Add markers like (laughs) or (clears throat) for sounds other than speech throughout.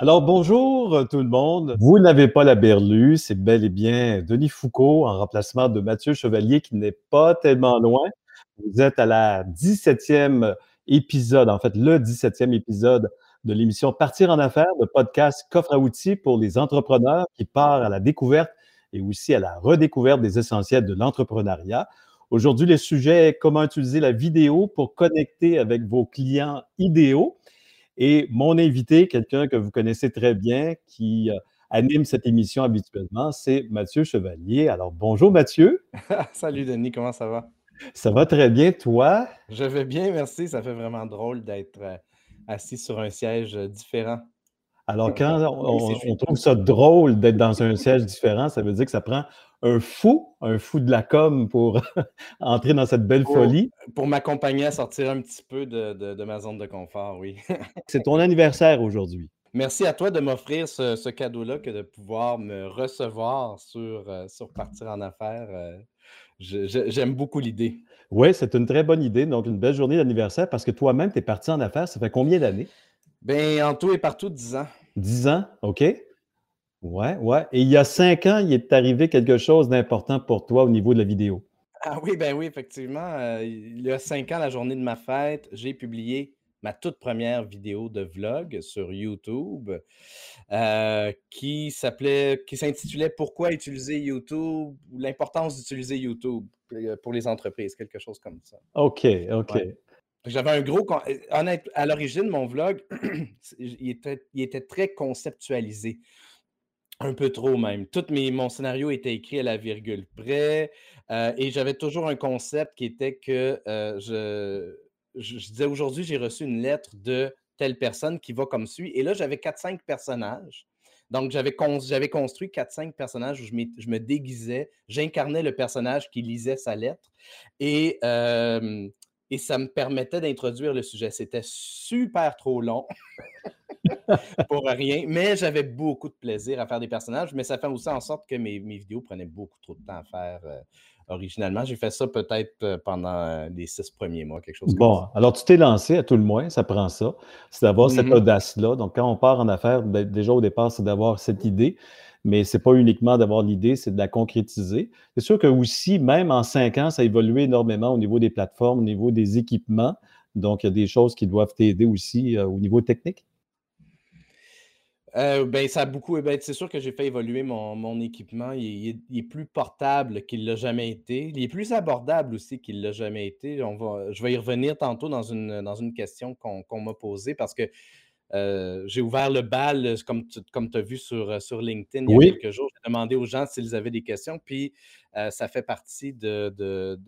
Alors bonjour euh, tout le monde. Vous n'avez pas la berlue, c'est bel et bien Denis Foucault en remplacement de Mathieu Chevalier qui n'est pas tellement loin. Vous êtes à la 17e épisode, en fait le 17e épisode de l'émission Partir en affaires, le podcast coffre à outils pour les entrepreneurs qui part à la découverte et aussi à la redécouverte des essentiels de l'entrepreneuriat. Aujourd'hui, le sujet est comment utiliser la vidéo pour connecter avec vos clients idéaux. Et mon invité, quelqu'un que vous connaissez très bien, qui euh, anime cette émission habituellement, c'est Mathieu Chevalier. Alors, bonjour Mathieu. (laughs) Salut Denis, comment ça va? Ça va très bien, toi? Je vais bien, merci. Ça fait vraiment drôle d'être euh, assis sur un siège euh, différent. Alors, quand (laughs) on, trouve ça drôle d'être dans un siège différent, ça veut dire que ça prend un fou, un fou de la com pour (laughs) entrer dans cette belle folie. Pour m'accompagner à sortir un petit peu de, ma zone de confort, oui. (laughs) C'est ton anniversaire aujourd'hui. Merci à toi de m'offrir ce, cadeau-là que de pouvoir me recevoir sur, euh, sur Partir en affaires. Euh, j'aime beaucoup l'idée. Oui, c'est une très bonne idée. Donc, une belle journée d'anniversaire parce que toi-même, tu es parti en affaires. Ça fait combien d'années? Bien, en tout et partout, 10 ans. 10 ans, OK. Ouais, ouais. Et il y a cinq ans, il est arrivé quelque chose d'important pour toi au niveau de la vidéo. Ah oui, ben oui, effectivement. Euh, il y a cinq ans, la journée de ma fête, j'ai publié ma toute première vidéo de vlog sur YouTube euh, qui s'appelait, qui s'intitulait Pourquoi utiliser YouTube ou l'importance d'utiliser YouTube pour les entreprises, quelque chose comme ça. OK, OK. J'avais un gros. Honnête, à l'origine, mon vlog, (clears throat) il était, il était très conceptualisé. Un peu trop même. Tout mon scénario était écrit à la virgule près euh, et j'avais toujours un concept qui était que euh, je, disais aujourd'hui, j'ai reçu une lettre de telle personne qui va comme suit. Et là, j'avais 4-5 personnages. Donc, j'avais, construit 4-5 personnages où je, me déguisais, j'incarnais le personnage qui lisait sa lettre. Et euh, et ça me permettait d'introduire le sujet. C'était super trop long (laughs) pour rien, mais j'avais beaucoup de plaisir à faire des personnages, mais ça fait aussi en sorte que mes, vidéos prenaient beaucoup trop de temps à faire. Euh, originalement, j'ai fait ça peut-être euh, pendant euh, les six premiers mois, quelque chose bon, alors tu t'es lancé à tout le moins, ça prend ça, c'est d'avoir cette mmh audace-là. Donc, quand on part en affaires, ben, déjà au départ, c'est d'avoir cette idée mais ce n'est pas uniquement d'avoir l'idée, c'est de la concrétiser. C'est sûr que aussi, même en cinq ans, ça a évolué énormément au niveau des plateformes, au niveau des équipements. Donc, il y a des choses qui doivent t'aider aussi euh, au niveau technique. Euh, ben, ça a beaucoup. Ben, c'est sûr que j'ai fait évoluer mon, équipement. Il, est plus portable qu'il l'a jamais été. Il est plus abordable aussi qu'il l'a jamais été. On va, je vais y revenir tantôt dans une, dans une question qu'on m'a posée parce que euh, j'ai ouvert le bal, comme tu comme as vu sur, euh, sur LinkedIn il y a quelques jours. J'ai demandé aux gens s'ils avaient des questions. Puis euh, ça fait partie d'un de,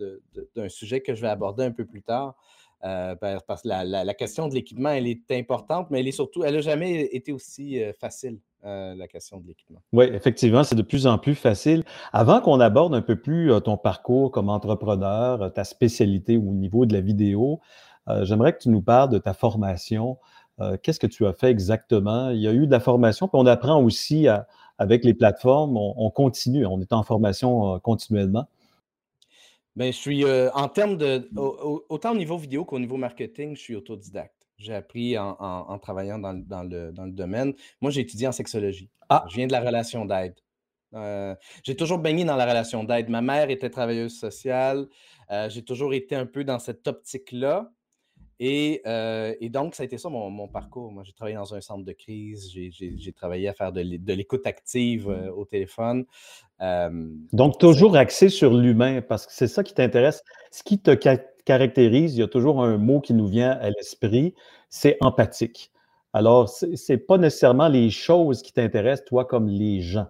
de, sujet que je vais aborder un peu plus tard. Ben, parce que la, question de l'équipement, elle est importante, mais elle est surtout, elle n'a jamais été aussi facile, la question de l'équipement. Oui, effectivement, c'est de plus en plus facile. Avant qu'on aborde un peu plus ton parcours comme entrepreneur, ta spécialité au niveau de la vidéo, j'aimerais que tu nous parles de ta formation. Euh, qu'est-ce que tu as fait exactement? Il y a eu de la formation, puis on apprend aussi avec les plateformes, on, continue, on est en formation euh, continuellement. Bien, je suis euh, en termes de. autant au niveau vidéo qu'au niveau marketing, je suis autodidacte. J'ai appris en, travaillant dans, le, domaine. Moi, j'ai étudié en sexologie. Ah. Je viens de la relation d'aide. j'ai toujours baigné dans la relation d'aide. Ma mère était travailleuse sociale. j'ai toujours été un peu dans cette optique-là. Euh, et, donc, ça a été ça mon, parcours. Moi, j'ai travaillé dans un centre de crise, j'ai travaillé à faire de l'écoute active mmh. euh, au téléphone. donc, toujours axé sur l'humain, parce que c'est ça qui t'intéresse. Ce qui te caractérise, il y a toujours un mot qui nous vient à l'esprit, c'est empathique. Alors, ce n'est pas nécessairement les choses qui t'intéressent, toi, comme les gens.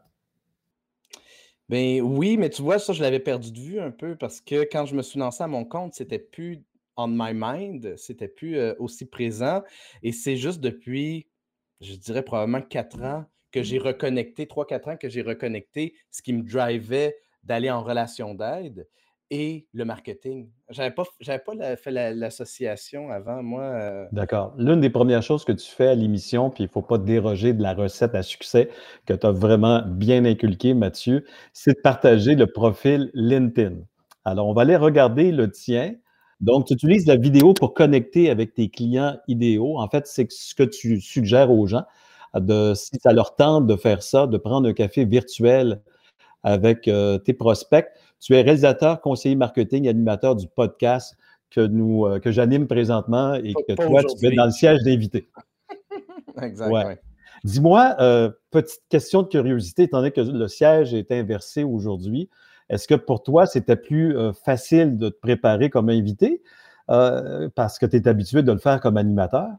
Ben oui, mais tu vois, ça, je l'avais perdu de vue un peu parce que quand je me suis lancé à mon compte, c'était plus on my mind, c'était plus aussi présent. Et c'est juste depuis, je dirais probablement quatre ans, que j'ai reconnecté, trois, quatre ans que j'ai reconnecté ce qui me drivait d'aller en relation d'aide et le marketing. Je n'avais pas, pas fait l'association avant, moi. D'accord. L'une des premières choses que tu fais à l'émission, puis il ne faut pas déroger de la recette à succès que tu as vraiment bien inculqué, Mathieu, c'est de partager le profil LinkedIn. Alors, on va aller regarder le tien. Donc, tu utilises la vidéo pour connecter avec tes clients idéaux. En fait, c'est ce que tu suggères aux gens. de, si ça leur tente de faire ça, de prendre un café virtuel avec euh, tes prospects. Tu es réalisateur, conseiller marketing, animateur du podcast que nous euh, que j'anime présentement et que toi, tu es dans le siège d'invité. (laughs) exact. Dis-moi, euh, petite question de curiosité, étant donné que le siège est inversé aujourd'hui, est-ce que pour toi, c'était plus facile de te préparer comme invité parce que tu es habitué de le faire comme animateur?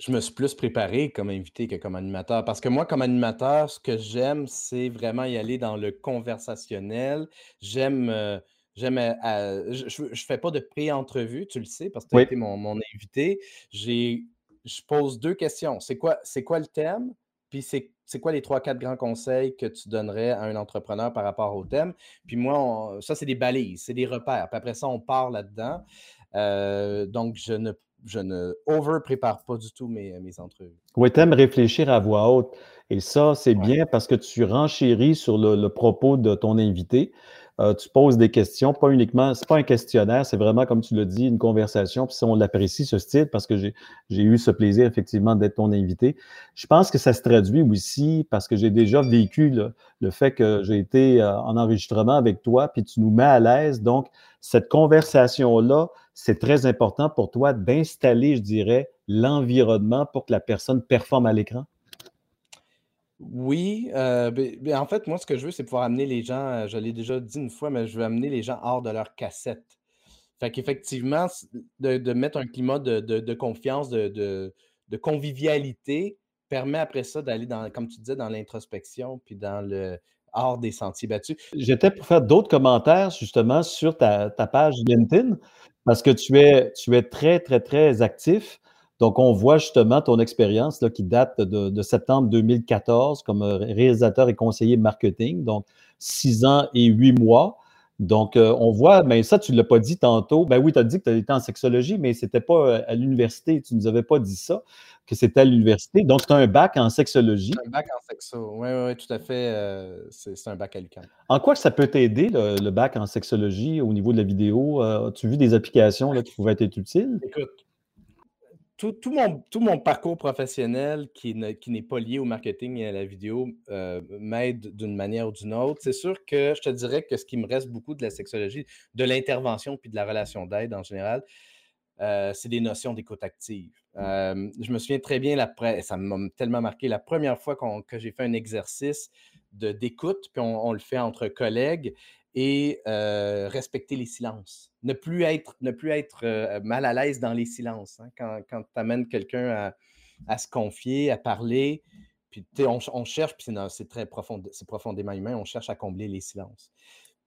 Je me suis plus préparé comme invité que comme animateur. Parce que moi, comme animateur, ce que j'aime, c'est vraiment y aller dans le conversationnel. J'aime. Euh, j'aime euh, je ne fais pas de pré-entrevue, tu le sais, parce que tu as été mon, invité. Je pose deux questions. C'est quoi, quoi le thème? Puis c'est quoi les trois, quatre grands conseils que tu donnerais à un entrepreneur par rapport au thème? Puis moi, ça, c'est des balises, c'est des repères. Puis après ça, on part là-dedans. Euh, donc, je ne je ne over-prépare pas du tout mes, mes entrevues. Oui, tu aimes réfléchir à voix haute. Et ça, c'est bien parce que tu renchéris sur le, propos de ton invité. Euh, tu poses des questions, pas uniquement, c'est pas un questionnaire, c'est vraiment, comme tu l'as dit, une conversation. Puis on l'apprécie, ce style, parce que j'ai eu ce plaisir, effectivement, d'être ton invité. Je pense que ça se traduit aussi parce que j'ai déjà vécu le, fait que j'ai été euh, en enregistrement avec toi, puis tu nous mets à l'aise. Donc, cette conversation-là, c'est très important pour toi d'installer, je dirais, l'environnement pour que la personne performe à l'écran. Oui, euh, en fait, moi, ce que je veux, c'est pouvoir amener les gens, je l'ai déjà dit une fois, mais je veux amener les gens hors de leur cassette. Fait qu'effectivement, de, mettre un climat de, confiance, de, convivialité, permet après ça d'aller dans, comme tu disais, dans l'introspection, puis dans le hors des sentiers battus. J'étais pour faire d'autres commentaires justement sur ta, page LinkedIn, parce que tu es très, très, très actif. Donc, on voit justement ton expérience qui date de, septembre 2014 comme euh, réalisateur et conseiller marketing, donc six ans et huit mois. Donc, euh, on voit, mais ça, tu ne l'as pas dit tantôt. Ben oui, tu as dit que tu étais en sexologie, mais ce n'était pas euh, à l'université. Tu ne nous avais pas dit ça, que c'était à l'université. Donc, tu as un bac en sexologie. Un bac en sexo, oui, oui, tout à fait. c'est un bac à l'UQAM. En quoi ça peut t'aider, le, bac en sexologie, au niveau de la vidéo? As-tu vu des applications là, qui pouvaient être utiles? Écoute, tout, mon, tout mon parcours professionnel qui, n'est pas lié au marketing et à la vidéo euh, m'aide d'une manière ou d'une autre. C'est sûr que je te dirais que ce qui me reste beaucoup de la sexologie, de l'intervention puis de la relation d'aide en général, euh, c'est des notions d'écoute active. Euh, je me souviens très bien, la, ça m'a tellement marqué, la première fois que j'ai fait un exercice d'écoute, puis on, le fait entre collègues, et respecter les silences. Ne plus être, ne plus être mal à l'aise dans les silences. Hein. Quand, quand tu amènes quelqu'un à, se confier, à parler, puis on, on, cherche, puis c'est très profond, c'est profondément humain, on cherche à combler les silences.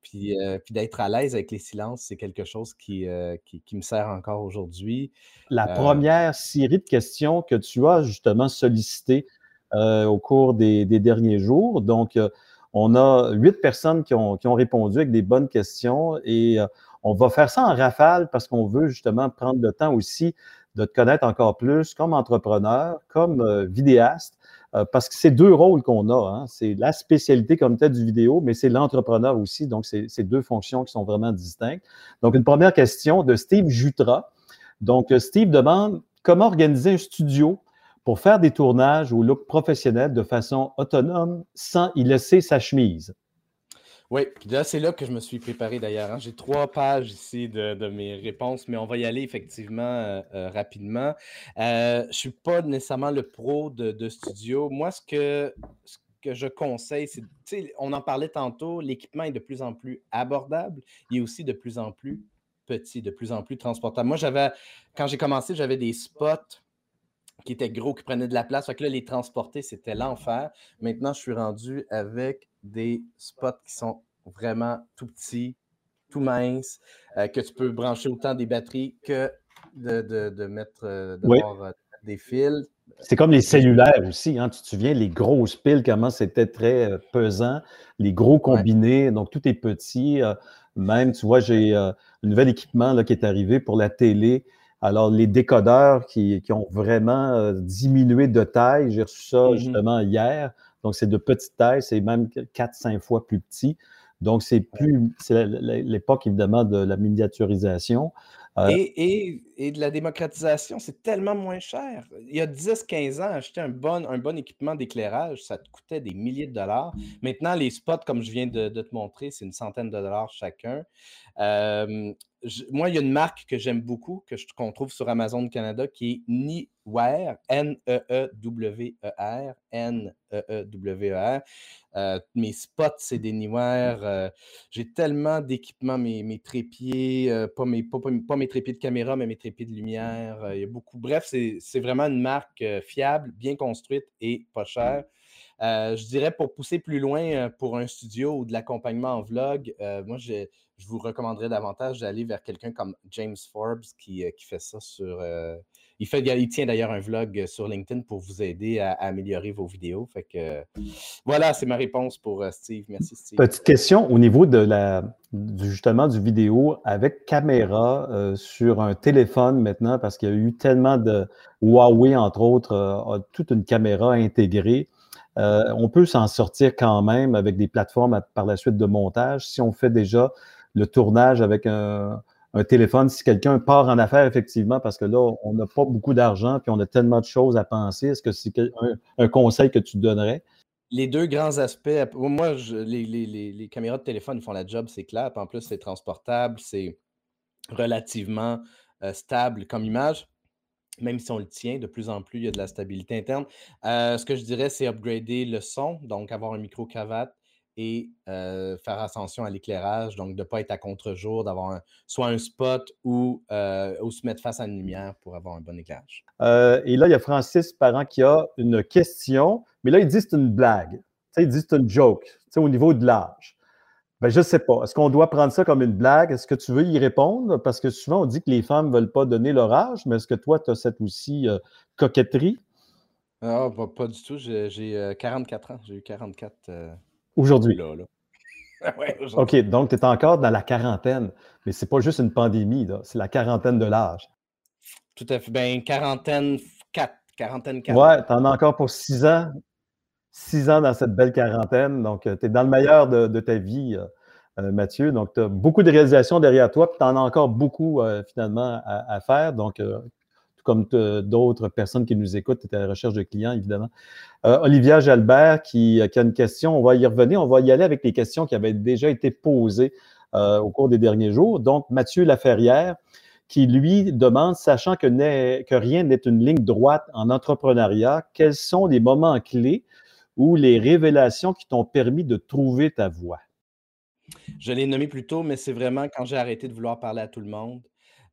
Puis, puis d'être à l'aise avec les silences, c'est quelque chose qui, qui, me sert encore aujourd'hui. La première série de questions que tu as justement sollicitées au cours des, des derniers jours, donc on a huit personnes qui ont, répondu avec des bonnes questions et euh, on va faire ça en rafale parce qu'on veut justement prendre le temps aussi de te connaître encore plus comme entrepreneur, comme euh, vidéaste, euh, parce que c'est deux rôles qu'on a. Hein. C'est la spécialité comme telle du vidéo, mais c'est l'entrepreneur aussi. Donc, c'est deux fonctions qui sont vraiment distinctes. Donc, une première question de Steve Jutra. Donc, Steve demande comment organiser un studio pour faire des tournages au look professionnel de façon autonome sans y laisser sa chemise. Oui, puis là, c'est là que je me suis préparé d'ailleurs. Hein. J'ai trois pages ici de, mes réponses, mais on va y aller effectivement euh, euh, rapidement. Euh, je ne suis pas nécessairement le pro de, studio. Moi, ce que, ce que je conseille, c'est, on en parlait tantôt, l'équipement est de plus en plus abordable. Il est aussi de plus en plus petit, de plus en plus transportable. Moi, j'avais, quand j'ai commencé, j'avais des spots qui étaient gros, qui prenaient de la place. Fait que là, les transporter, c'était l'enfer. Maintenant, je suis rendu avec des spots qui sont vraiment tout petits, tout minces, euh, que tu peux brancher autant des batteries que de, mettre euh, euh, des fils. C'est comme les cellulaires aussi, hein. tu te souviens, les grosses piles, comment c'était très pesant, les gros combinés, donc tout est petit. même, tu vois, j'ai un nouvel équipement là, qui est arrivé pour la télé. Alors, les décodeurs qui, ont vraiment euh, diminué de taille, j'ai reçu ça mm-hmm. justement hier. Donc, c'est de petite taille, c'est même 4-5 fois plus petit. Donc, c'est plus, c'est l'époque évidemment de la miniaturisation. Euh, et, de la démocratisation, c'est tellement moins cher. Il y a 10-15 ans, acheter un bon, un bon équipement d'éclairage, ça te coûtait des milliers de dollars. Maintenant, les spots, comme je viens de, te montrer, c'est une centaine de dollars chacun. Euh, moi, il y a une marque que j'aime beaucoup, que qu'on trouve sur Amazon Canada, qui est N-E-E-W-E-R, N-E-E-W-E-R. Euh, mes spots, c'est des Niware. Euh, j'ai tellement d'équipements, mes, trépieds, euh, pas, mes, pas, mes trépieds de caméra, mais mes trépieds de lumière. il y a beaucoup. Bref, c'est vraiment une marque fiable, bien construite et pas chère. Je dirais pour pousser plus loin pour un studio ou de l'accompagnement en vlog, moi, je, vous recommanderais davantage d'aller vers quelqu'un comme James Forbes qui, fait ça sur il, fait, il tient d'ailleurs un vlog sur LinkedIn pour vous aider à, améliorer vos vidéos. Fait que, voilà, c'est ma réponse pour euh, Steve. Merci, Steve. Petite question au niveau de la, justement du vidéo avec caméra euh, sur un téléphone maintenant, parce qu'il y a eu tellement de Huawei, entre autres, euh, a toute une caméra intégrée. On peut s'en sortir quand même avec des plateformes par la suite de montage si on fait déjà le tournage avec un, téléphone si quelqu'un part en affaires, effectivement, parce que là, on n'a pas beaucoup d'argent puis on a tellement de choses à penser. Est-ce que c'est un, conseil que tu donnerais? Les deux grands aspects, moi, les, caméras de téléphone font la job, c'est clair. en plus, c'est transportable, c'est relativement euh, stable comme image même si on le tient, de plus en plus, il y a de la stabilité interne. Euh, ce que je dirais, c'est upgrader le son, donc avoir un micro-cravate, et faire attention à l'éclairage, donc de ne pas être à contre-jour, d'avoir soit un spot ou, se mettre face à une lumière pour avoir un bon éclairage. et là, il y a Francis Parent qui a une question, mais là, il dit c'est une blague. il dit c'est une joke au niveau de l'âge. Ben, je ne sais pas. Est-ce qu'on doit prendre ça comme une blague? Est-ce que tu veux y répondre? Parce que souvent, on dit que les femmes ne veulent pas donner leur âge, mais est-ce que toi, tu as cette aussi coquetterie? Ah, pas, du tout. J'ai 44 ans. J'ai eu 44. (laughs) Aujourd'hui. OK, donc tu es encore dans la quarantaine, mais c'est pas juste une pandémie, c'est la quarantaine de l'âge. Tout à fait. Ben, quarantaine 4. Quarantaine 4. Ouais, tu en as encore pour six ans. Six ans dans cette belle quarantaine. Donc, euh, tu es dans le meilleur de, ta vie, euh, euh, Mathieu. Donc, tu as beaucoup de réalisations derrière toi, puis tu en as encore beaucoup finalement à, faire. Donc, comme d'autres personnes qui nous écoutent, tu es à la recherche de clients, évidemment. Euh, Olivia Jalbert qui, a une question, on va y revenir, on va y aller avec les questions qui avaient déjà été posées euh, au cours des derniers jours. Donc, Mathieu Laferrière qui, lui, demande, sachant que rien n'est une ligne droite en entrepreneuriat, quels sont les moments clés ou les révélations qui t'ont permis de trouver ta voie? Je l'ai nommé plus tôt, mais c'est vraiment quand j'ai arrêté de vouloir parler à tout le monde,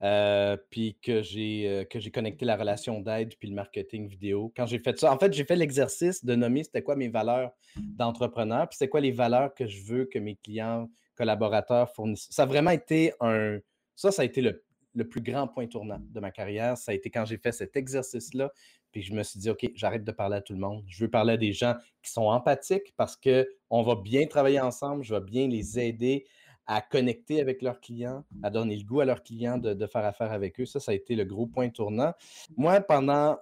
euh, puis que j'ai euh, que j'ai connecté la relation d'aide puis le marketing vidéo. Quand j'ai fait ça, en fait, j'ai fait l'exercice de nommer c'était quoi mes valeurs d'entrepreneur, puis c'est quoi les valeurs que je veux que mes clients, collaborateurs fournissent. Ça a vraiment été un ça, ça a été le, le plus grand point tournant de ma carrière. Ça a été quand j'ai fait cet exercice-là, puis je me suis dit, OK, j'arrête de parler à tout le monde. Je veux parler à des gens qui sont empathiques parce qu'on va bien travailler ensemble, je vais bien les aider à connecter avec leurs clients, à donner le goût à leurs clients de, faire affaire avec eux. Ça, ça a été le gros point tournant. Moi, pendant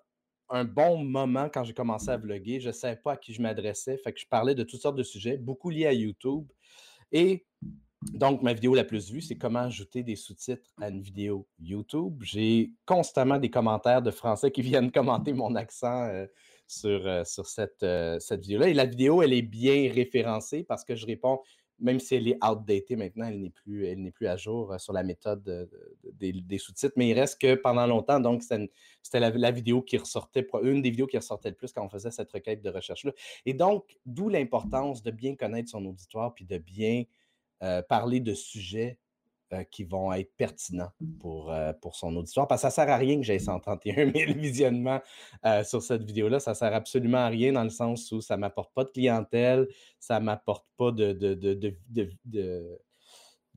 un bon moment, quand j'ai commencé à vlogger, je ne savais pas à qui je m'adressais. Fait que je parlais de toutes sortes de sujets, beaucoup liés à YouTube. Et donc, ma vidéo la plus vue, c'est comment ajouter des sous-titres à une vidéo YouTube. J'ai constamment des commentaires de Français qui (laughs) viennent commenter mon accent euh, sur, euh, euh, cette vidéo-là. Et la vidéo, elle est bien référencée parce que je réponds même si elle est outdatée maintenant, elle n'est plus, à jour sur la méthode des, sous-titres. Mais il reste que pendant longtemps, donc c'était la, vidéo qui ressortait, une des vidéos qui ressortait le plus quand on faisait cette requête de recherche-là. Et donc, d'où l'importance de bien connaître son auditoire puis de bien euh, parler de sujets euh, qui vont être pertinents pour, euh, pour son auditoire. Parce que ça ne sert à rien que j'ai 131 000 visionnements sur cette vidéo-là. Ça ne sert absolument à rien dans le sens où ça ne m'apporte pas de clientèle, ça ne m'apporte pas de,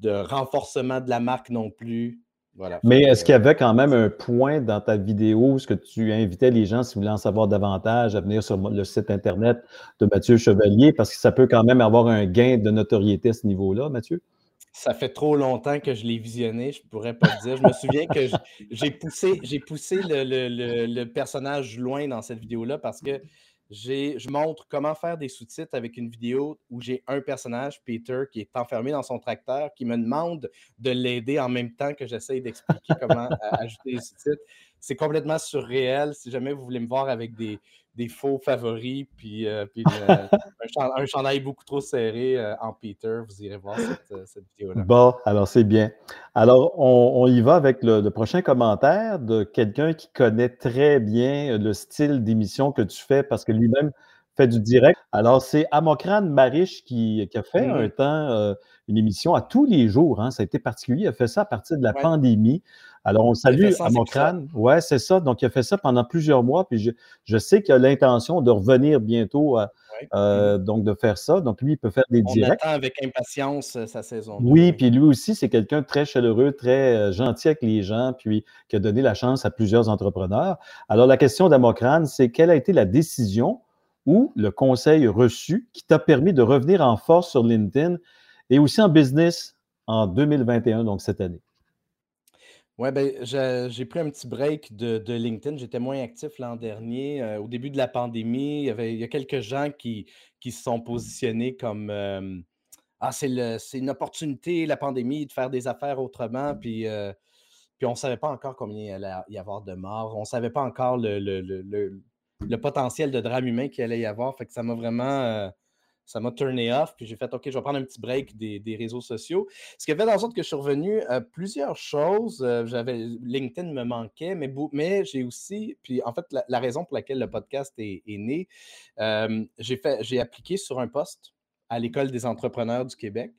renforcement de la marque non plus. Voilà. Mais est-ce qu'il y avait quand même un point dans ta vidéo où ce que tu invitais les gens, si vous voulez en savoir davantage, à venir sur le site Internet de Mathieu Chevalier, parce que ça peut quand même avoir un gain de notoriété à ce niveau-là, Mathieu? Ça fait trop longtemps que je l'ai visionné, je pourrais pas te dire. Je me souviens que j'ai poussé, j'ai poussé le, personnage loin dans cette vidéo-là parce que je montre comment faire des sous-titres avec une vidéo où j'ai un personnage, Peter, qui est enfermé dans son tracteur, qui me demande de l'aider en même temps que j'essaye d'expliquer comment ajouter les sous-titres. C'est complètement surréel. Si jamais vous voulez me voir avec des, des faux favoris, puis, euh, (laughs) un, chandail beaucoup trop serré euh, en Peter. Vous irez voir cette, euh, vidéo-là. Bon, alors c'est bien. Alors, on, y va avec le, prochain commentaire de quelqu'un qui connaît très bien le style d'émission que tu fais parce que lui-même fait du direct. Alors, c'est Amokran Marish qui, a fait un temps une émission à tous les jours. Hein. Ça a été particulier. Il a fait ça à partir de la pandémie. Alors, on salue Amokran. Oui, c'est ça. Donc, il a fait ça pendant plusieurs mois. Puis, je, sais qu'il a l'intention de revenir bientôt, euh, euh, donc de faire ça. Donc, lui, il peut faire des directs. On attend avec impatience euh, sa saison. Oui, puis lui aussi, c'est quelqu'un de très chaleureux, très gentil avec les gens, puis qui a donné la chance à plusieurs entrepreneurs. Alors, la question d'Amokran, c'est quelle a été la décision ou le conseil reçu qui t'a permis de revenir en force sur LinkedIn et aussi en business en 2021, donc cette année? Oui, ben, j'ai pris un petit break de, LinkedIn. J'étais moins actif l'an dernier. Euh, au début de la pandémie, il y, avait, il y a quelques gens qui, qui se sont positionnés comme euh, Ah, c'est une opportunité, la pandémie, de faire des affaires autrement. Puis, euh, puis on ne savait pas encore combien il allait y avoir de morts. On ne savait pas encore le, le, le, potentiel de drame humain qu'il allait y avoir. Fait que ça m'a vraiment ça m'a turné off, puis j'ai fait OK, je vais prendre un petit break des, réseaux sociaux. Ce qui a fait en sorte que je suis revenu à plusieurs choses. Euh, j'avais LinkedIn me manquait, mais, mais j'ai aussi, puis en fait, la, raison pour laquelle le podcast est, né, euh, j'ai appliqué sur un poste à l'École des entrepreneurs du Québec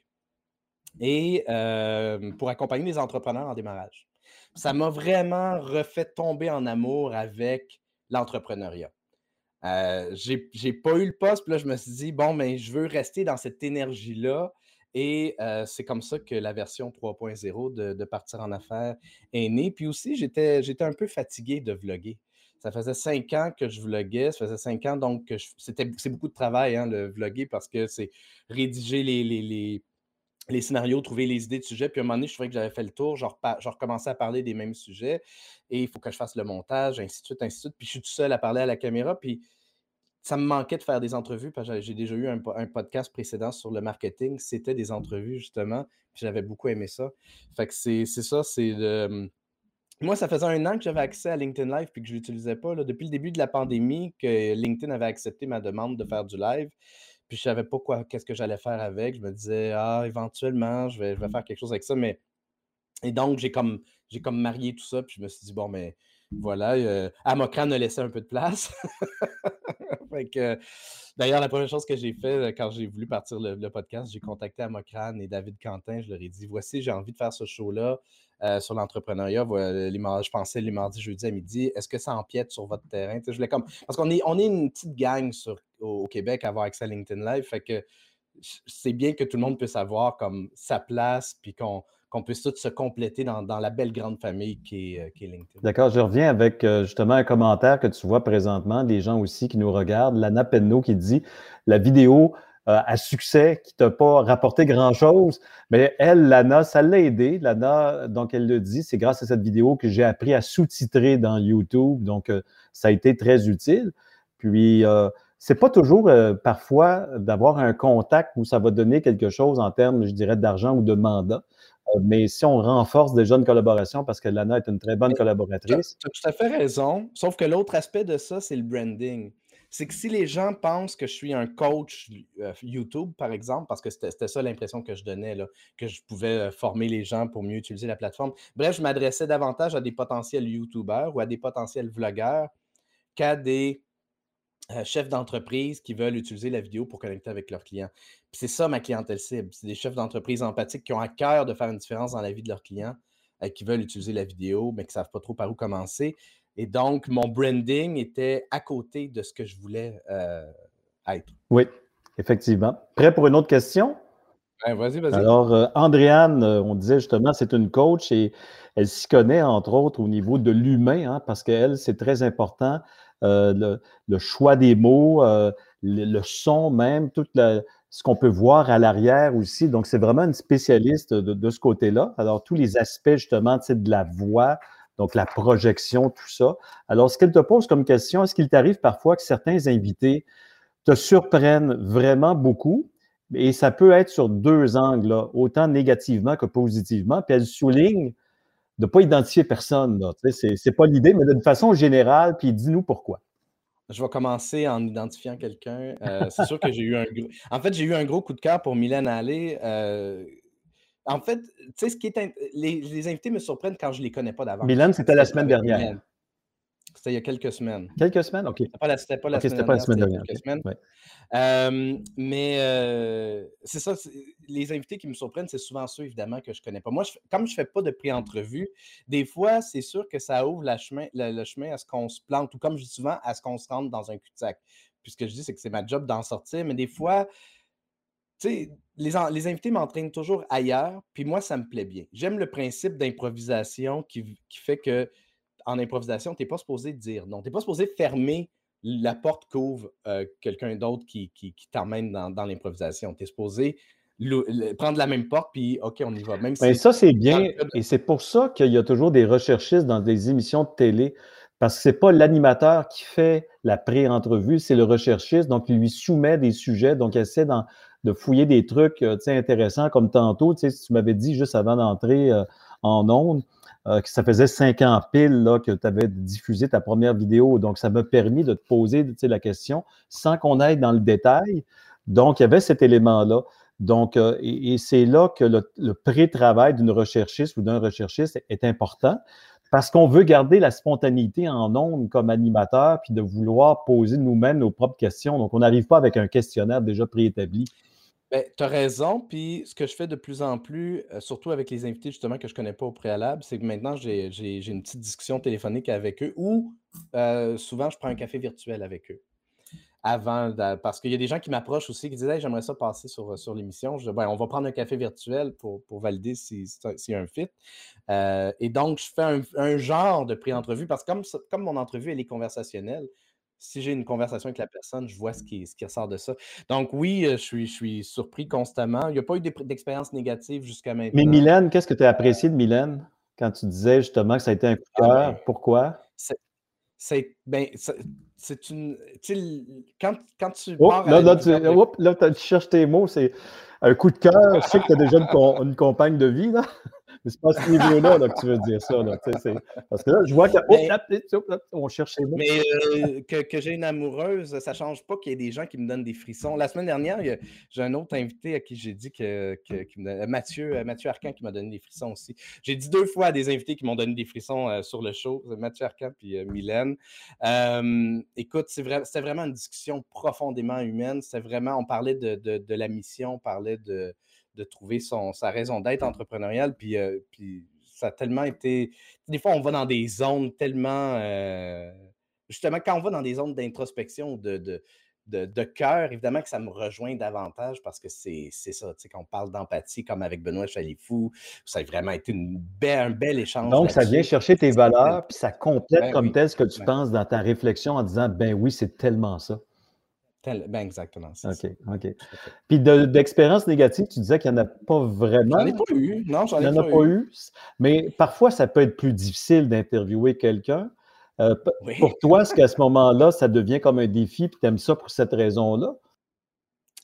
et euh, pour accompagner les entrepreneurs en démarrage. Ça m'a vraiment refait tomber en amour avec l'entrepreneuriat. Euh, j'ai pas eu le poste, puis là, je me suis dit, bon, mais je veux rester dans cette énergie-là. Et euh, c'est comme ça que la version 3.0 de, Partir en affaires est née. Puis aussi, j'étais un peu fatigué de vlogger. Ça faisait cinq ans que je vloguais, ça faisait cinq ans, donc c'est beaucoup de travail, hein, le vlogger, parce que c'est rédiger les, les, scénarios, trouver les idées de sujets. Puis à un moment donné, je trouvais que j'avais fait le tour, je, recommençais à parler des mêmes sujets, et il faut que je fasse le montage, ainsi de suite, ainsi de suite. Puis je suis tout seul à parler à la caméra, puis ça me manquait de faire des entrevues parce que j'ai déjà eu un, podcast précédent sur le marketing. C'était des entrevues, justement. Puis j'avais beaucoup aimé ça. Fait que c'est ça, c'est. Moi, ça faisait un an que j'avais accès à LinkedIn Live puis que je ne l'utilisais pas. Depuis le début de la pandémie, que LinkedIn avait accepté ma demande de faire du live. Puis je ne savais pas quoi, qu'est-ce que j'allais faire avec. Je me disais, ah, éventuellement, je vais, je vais faire quelque chose avec ça. Mais. Et donc, j'ai comme, comme marié tout ça. Puis je me suis dit, bon, mais voilà, euh, Amokran a laissé un peu de place. (laughs) d'ailleurs, la première chose que j'ai fait euh, quand j'ai voulu partir le, podcast, j'ai contacté Amokran et David Quentin. Je leur ai dit voici, j'ai envie de faire ce show-là euh, sur l'entrepreneuriat. je pensais les mardis, jeudi à midi. Est-ce que ça empiète sur votre terrain? Parce qu'on est, une petite gang au, Québec à avoir accès à LinkedIn Live. Fait que c'est bien que tout le monde puisse avoir comme sa place puis qu'on puisse tous se compléter dans, la belle grande famille qui est, euh, LinkedIn. D'accord, je reviens avec euh, justement un commentaire que tu vois présentement, des gens aussi qui nous regardent. Lana Penno qui dit la vidéo euh, à succès qui t'a pas rapporté grand-chose, mais elle, Lana, ça l'a aidé. Lana, donc elle le dit, c'est grâce à cette vidéo que j'ai appris à sous-titrer dans YouTube, donc ça a été très utile. Puis, c'est pas toujours parfois d'avoir un contact où ça va donner quelque chose en termes, je dirais, d'argent ou de mandat. Euh, mais si on renforce déjà une collaboration, parce que Lana est une très bonne collaboratrice. Tu as tout à fait raison. Sauf que l'autre aspect de ça, c'est le branding. C'est que si les gens pensent que je suis un coach euh, YouTube, par exemple, parce que c'était ça l'impression que je donnais, que je pouvais euh, former les gens pour mieux utiliser la plateforme. Bref, je m'adressais davantage à des potentiels YouTubeurs ou à des potentiels vlogueurs qu'à des euh, chefs d'entreprise qui veulent utiliser la vidéo pour connecter avec leurs clients. c'est ça ma clientèle cible. C'est des chefs d'entreprise empathiques qui ont à cœur de faire une différence dans la vie de leurs clients, euh, qui veulent utiliser la vidéo, mais qui ne savent pas trop par où commencer. Et donc, mon branding était à côté de ce que je voulais euh, être. Oui, effectivement. Prêt pour une autre question? Ben, vas-y, vas-y. Alors, Andréane, on disait justement, c'est une coach et elle s'y connaît, entre autres, au niveau de l'humain, hein, parce qu'elle, c'est très important euh, le, choix des mots, euh, le, son même, tout ce qu'on peut voir à l'arrière aussi. Donc, c'est vraiment une spécialiste de, ce côté-là. Alors, tous les aspects justement de la voix, donc la projection, tout ça. Alors, ce qu'elle te pose comme question, est-ce qu'il t'arrive parfois que certains invités te surprennent vraiment beaucoup? Et ça peut être sur deux angles, autant négativement que positivement. Puis elle souligne de ne pas identifier personne. Ce n'est pas l'idée, mais d'une façon générale, puis dis-nous pourquoi. Je vais commencer en identifiant quelqu'un. Euh, c'est sûr que j'ai eu un gros. En fait, j'ai eu un gros coup de cœur pour Mylène Allé. Euh, en fait, tu sais, ce qui est. Les, invités me surprennent quand je ne les connais pas d'avant. Mylène, c'était la semaine dernière. C'était il y a quelques semaines. Quelques semaines? OK. C'était pas la, pas la semaine, pas la semaine dernière. Quelques semaines. mais euh, c'est ça, les invités qui me surprennent, c'est souvent ceux, évidemment, que je ne connais pas. Moi, comme je ne fais pas de pré-entrevue, des fois, c'est sûr que ça ouvre la chemin, le, chemin à ce qu'on se plante, ou comme je dis souvent, à ce qu'on se rentre dans un cul-de-sac. Puis ce que je dis, c'est que c'est ma job d'en sortir, mais des fois, tu sais, les, les, invités m'entraînent toujours ailleurs, puis moi, ça me plaît bien. J'aime le principe d'improvisation qui, qui fait que en improvisation, tu n'es pas supposé dire non. Tu n'es pas supposé fermer la porte qu'ouvre euh, quelqu'un d'autre qui, qui, t'emmène dans, l'improvisation. Tu es supposé prendre la même porte, puis OK, on y va. Même ben, ça, c'est bien. Et c'est pour ça qu'il y a toujours des recherchistes dans des émissions de télé. Parce que ce n'est pas l'animateur qui fait la pré-entrevue, c'est le recherchiste. Donc, il lui soumet des sujets. Donc, il essaie de fouiller des trucs euh, intéressants, comme tantôt, tu m'avais dit juste avant d'entrer euh, en ondes, euh, que ça faisait cinq ans pile là, que tu avais diffusé ta première vidéo. Donc, ça m'a permis de te poser la question sans qu'on aille dans le détail. Donc, il y avait cet élément-là. Donc, et, c'est là que le, pré-travail d'une recherchiste ou d'un recherchiste est, important parce qu'on veut garder la spontanéité en ondes comme animateur, puis de vouloir poser nous-mêmes nos propres questions. Donc, on n'arrive pas avec un questionnaire déjà préétabli. Ben, tu as raison. Puis ce que je fais de plus en plus, euh, surtout avec les invités justement que je ne connais pas au préalable, c'est que maintenant j'ai une petite discussion téléphonique avec eux ou euh, souvent je prends un café virtuel avec eux. Avant, parce qu'il y a des gens qui m'approchent aussi qui disent J'aimerais ça passer sur, sur l'émission. Ben, on va prendre un café virtuel pour, valider s'il si, y a un fit. Euh, et donc, je fais un, un genre de pré-entrevue parce que comme, comme mon entrevue, elle est conversationnelle, si j'ai une conversation avec la personne, je vois ce qui, ce qui ressort de ça. Donc oui, je suis, je suis surpris constamment. Il n'y a pas eu d'expérience négative jusqu'à maintenant. Mais Mylène, qu'est-ce que tu as apprécié de Mylène? Quand tu disais justement que ça a été un coup de ah, cœur? Ben, Pourquoi? C'est ben, c'est une. Quand, quand tu oh, pars là, là, tu, là, tu cherches tes mots, c'est un coup de cœur. Je sais que tu as déjà une, une compagne de vie, là. Mais c'est pas à ce niveau-là que tu veux dire ça. Là, parce que là, je vois qu'on cherche les mots. Mais euh, que, que j'ai une amoureuse, ça ne change pas qu'il y ait des gens qui me donnent des frissons. La semaine dernière, j'ai un autre invité à qui j'ai dit que, que, Mathieu, euh, Mathieu Arcan qui m'a donné des frissons aussi. J'ai dit deux fois à des invités qui m'ont donné des frissons euh, sur le show, Mathieu Arcan et Mylène. écoute, c'était vraiment une discussion profondément humaine. C'était vraiment, on parlait de, de, de la mission, on parlait de de trouver son, sa raison d'être entrepreneuriale. Puis, euh, puis ça a tellement été. Des fois, on va dans des zones tellement. Euh, justement, quand on va dans des zones d'introspection, de, de, de, cœur, évidemment que ça me rejoint davantage parce que c'est ça, tu sais, qu'on parle d'empathie comme avec Benoît Chalifou, ça a vraiment été une un bel échange. Donc, ça vient chercher tes valeurs, puis ça complète ben comme tel ce que tu penses dans ta réflexion en disant, ben oui, c'est tellement ça. Ben exactement. OK, OK. Puis d'expérience négative, tu disais qu'il n'y en a pas vraiment. J'en ai pas eu. Non, j'en ai pas, pas eu. Mais parfois, ça peut être plus difficile d'interviewer quelqu'un. Euh, pour toi, est-ce qu'à ce moment-là, ça devient comme un défi, puis tu aimes ça pour cette raison-là?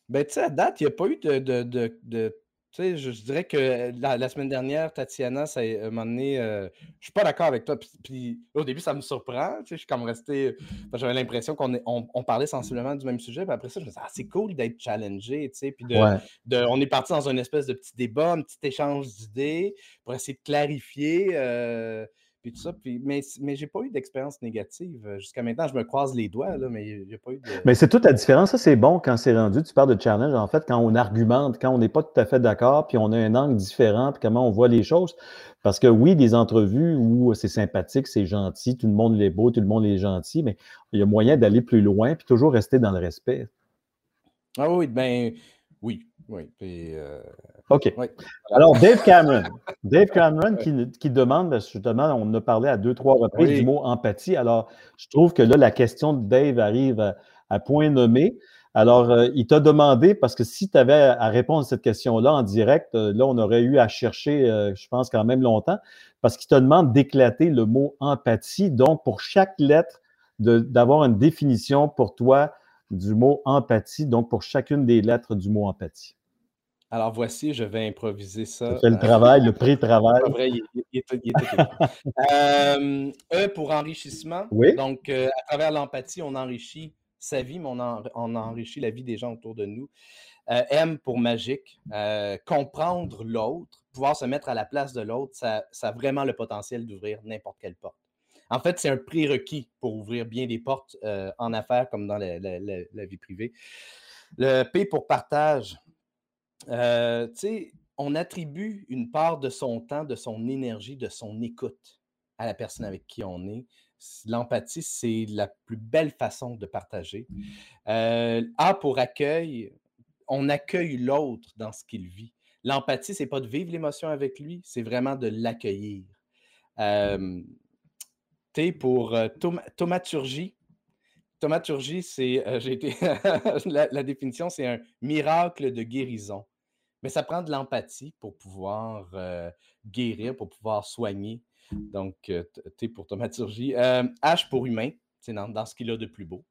Ben, tu sais, à date, il n'y a pas eu de, de tu sais, je, dirais que la, semaine dernière, Tatiana, ça, a un moment donné, euh, je suis pas d'accord avec toi. Puis, au début, ça me surprend. Tu sais, je suis comme resté. J'avais l'impression qu'on on, parlait sensiblement du même sujet. Puis après ça, je me disais, ah, c'est cool d'être challengé. Tu sais, puis de, on est parti dans une espèce de petit débat, un petit échange d'idées pour essayer de clarifier. Euh, puis tout ça. Puis, mais mais j'ai pas eu d'expérience négative. Euh, jusqu'à maintenant, je me croise les doigts, là, mais il a pas eu de. Mais c'est toute la différence. Ça, c'est bon quand c'est rendu. Tu parles de challenge, en fait, quand on argumente, quand on n'est pas tout à fait d'accord, puis on a un angle différent, puis comment on voit les choses. Parce que oui, des entrevues où c'est sympathique, c'est gentil, tout le monde est beau, tout le monde est gentil, mais il y a moyen d'aller plus loin, puis toujours rester dans le respect. Ah oui, ben oui, oui. Euh, OK. Alors, Dave Cameron. Dave Cameron qui, demande, justement, on a parlé à deux, trois reprises du mot empathie. Alors, je trouve que là, la question de Dave arrive à, point nommé. Alors, euh, il t'a demandé, parce que si tu avais à répondre à cette question-là en direct, euh, là, on aurait eu à chercher, euh, je pense, quand même longtemps, parce qu'il te demande d'éclater le mot empathie. Donc, pour chaque lettre, d'avoir une définition pour toi du mot empathie, donc pour chacune des lettres du mot empathie. Alors voici, je vais improviser ça. C'est le travail, le (laughs) pré-travail. vrai, il, est, e pour enrichissement. Oui. Donc, à travers l'empathie, on enrichit sa vie, mais on, on enrichit la vie des gens autour de nous. Euh, M pour magique, euh, comprendre l'autre, pouvoir se mettre à la place de l'autre, ça, a vraiment le potentiel d'ouvrir n'importe quelle porte. En fait, c'est un prérequis pour ouvrir bien des portes euh, en affaires comme dans la, vie privée. Le P pour partage, sais, on attribue une part de son temps, de son énergie, de son écoute à la personne avec qui on est l'empathie, c'est la plus belle façon de partager. Euh, a pour accueil, on accueille l'autre dans ce qu'il vit. L'empathie, c'est pas de vivre l'émotion avec lui, c'est vraiment de l'accueillir. T pour euh. Tomaturgie, c'est, euh, j'ai été (laughs) la, définition, c'est un miracle de guérison. Mais ça prend de l'empathie pour pouvoir guérir, pour pouvoir soigner. Donc, T pour tomaturgie. H pour humain, c'est dans, ce qu'il a de plus beau.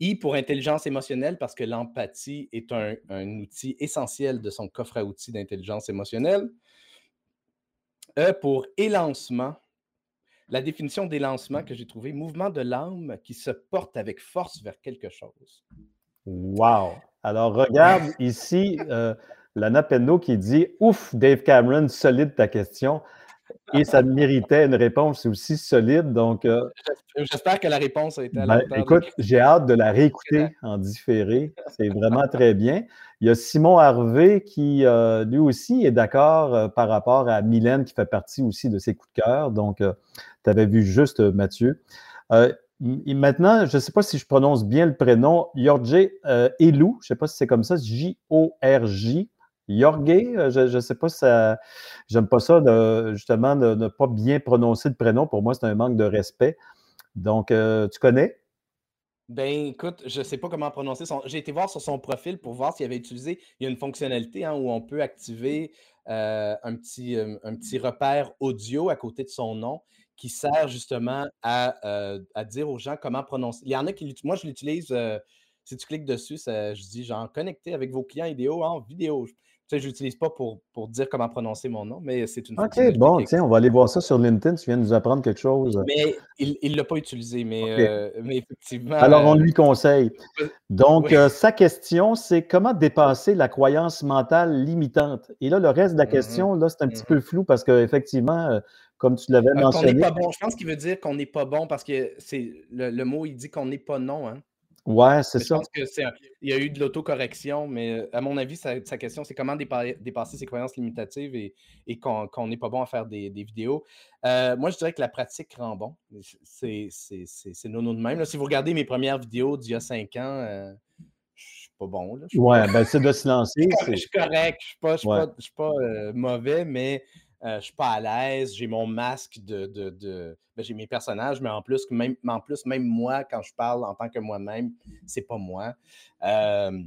I pour intelligence émotionnelle, parce que l'empathie est un, outil essentiel de son coffre à outils d'intelligence émotionnelle. E pour élancement. La définition d'élancement que j'ai trouvé, mouvement de l'âme qui se porte avec force vers quelque chose. Wow! Alors, regarde (laughs) ici Lana Penno qui dit Ouf, Dave Cameron, solide ta question et ça méritait une réponse aussi solide. Donc, euh, j'espère que la réponse a été à ben, Écoute, j'ai hâte de la réécouter en différé. C'est vraiment très bien. Il y a Simon Harvey qui, euh, lui aussi, est d'accord euh, par rapport à Mylène qui fait partie aussi de ses coups de cœur. Donc, tu avais vu juste Mathieu. maintenant, je ne sais pas si je prononce bien le prénom, Jorge Elou, je ne sais pas si c'est comme ça, J-O-R-J. Jorge, euh, je ne sais pas si ça. J'aime pas ça, justement, de ne pas bien prononcer le prénom. Pour moi, c'est un manque de respect. Donc, euh, tu connais? Ben, écoute, je ne sais pas comment prononcer son. J'ai été voir sur son profil pour voir s'il avait utilisé. Il y a une fonctionnalité hein, où on peut activer euh, un, petit, un petit repère audio à côté de son nom qui sert justement à, dire aux gens comment prononcer. Il y en a qui Moi, je l'utilise. si tu cliques dessus, ça, je dis genre connecté avec vos clients idéaux en vidéo sais, je l'utilise pas pour, pour dire comment prononcer mon nom, mais c'est une OK, bon, tiens, on va aller voir ça sur LinkedIn. Tu viens de nous apprendre quelque chose. Mais il ne l'a pas utilisé, mais, euh, mais, effectivement. Alors, on euh, lui conseille. Donc, euh, sa question, c'est comment dépasser la croyance mentale limitante? Et là, le reste de la mmh question, là, c'est un petit mmh peu flou parce qu'effectivement, comme tu l'avais mentionné. Pas bon. Je pense qu'il veut dire qu'on n'est pas bon parce que c'est le, le, mot, il dit qu'on n'est pas non. Hein? Ouais, c'est ça. Je pense qu'il y a eu de l'autocorrection, mais à mon avis, sa, question, c'est comment dépasser ses croyances limitatives et, qu'on n'est pas bon à faire des, vidéos. Euh, moi, je dirais que la pratique rend bon. C'est nono de même. si vous regardez mes premières vidéos d'il y a cinq ans, euh, je suis pas bon. Là. ouais, ben c'est de se lancer. (laughs) Je suis correct, je ne suis pas, euh, mauvais, mais euh, je suis pas à l'aise, j'ai mon masque de. de, ben, j'ai mes personnages, mais en plus, même, en plus, même moi, quand je parle en tant que moi-même, c'est pas moi. Euh,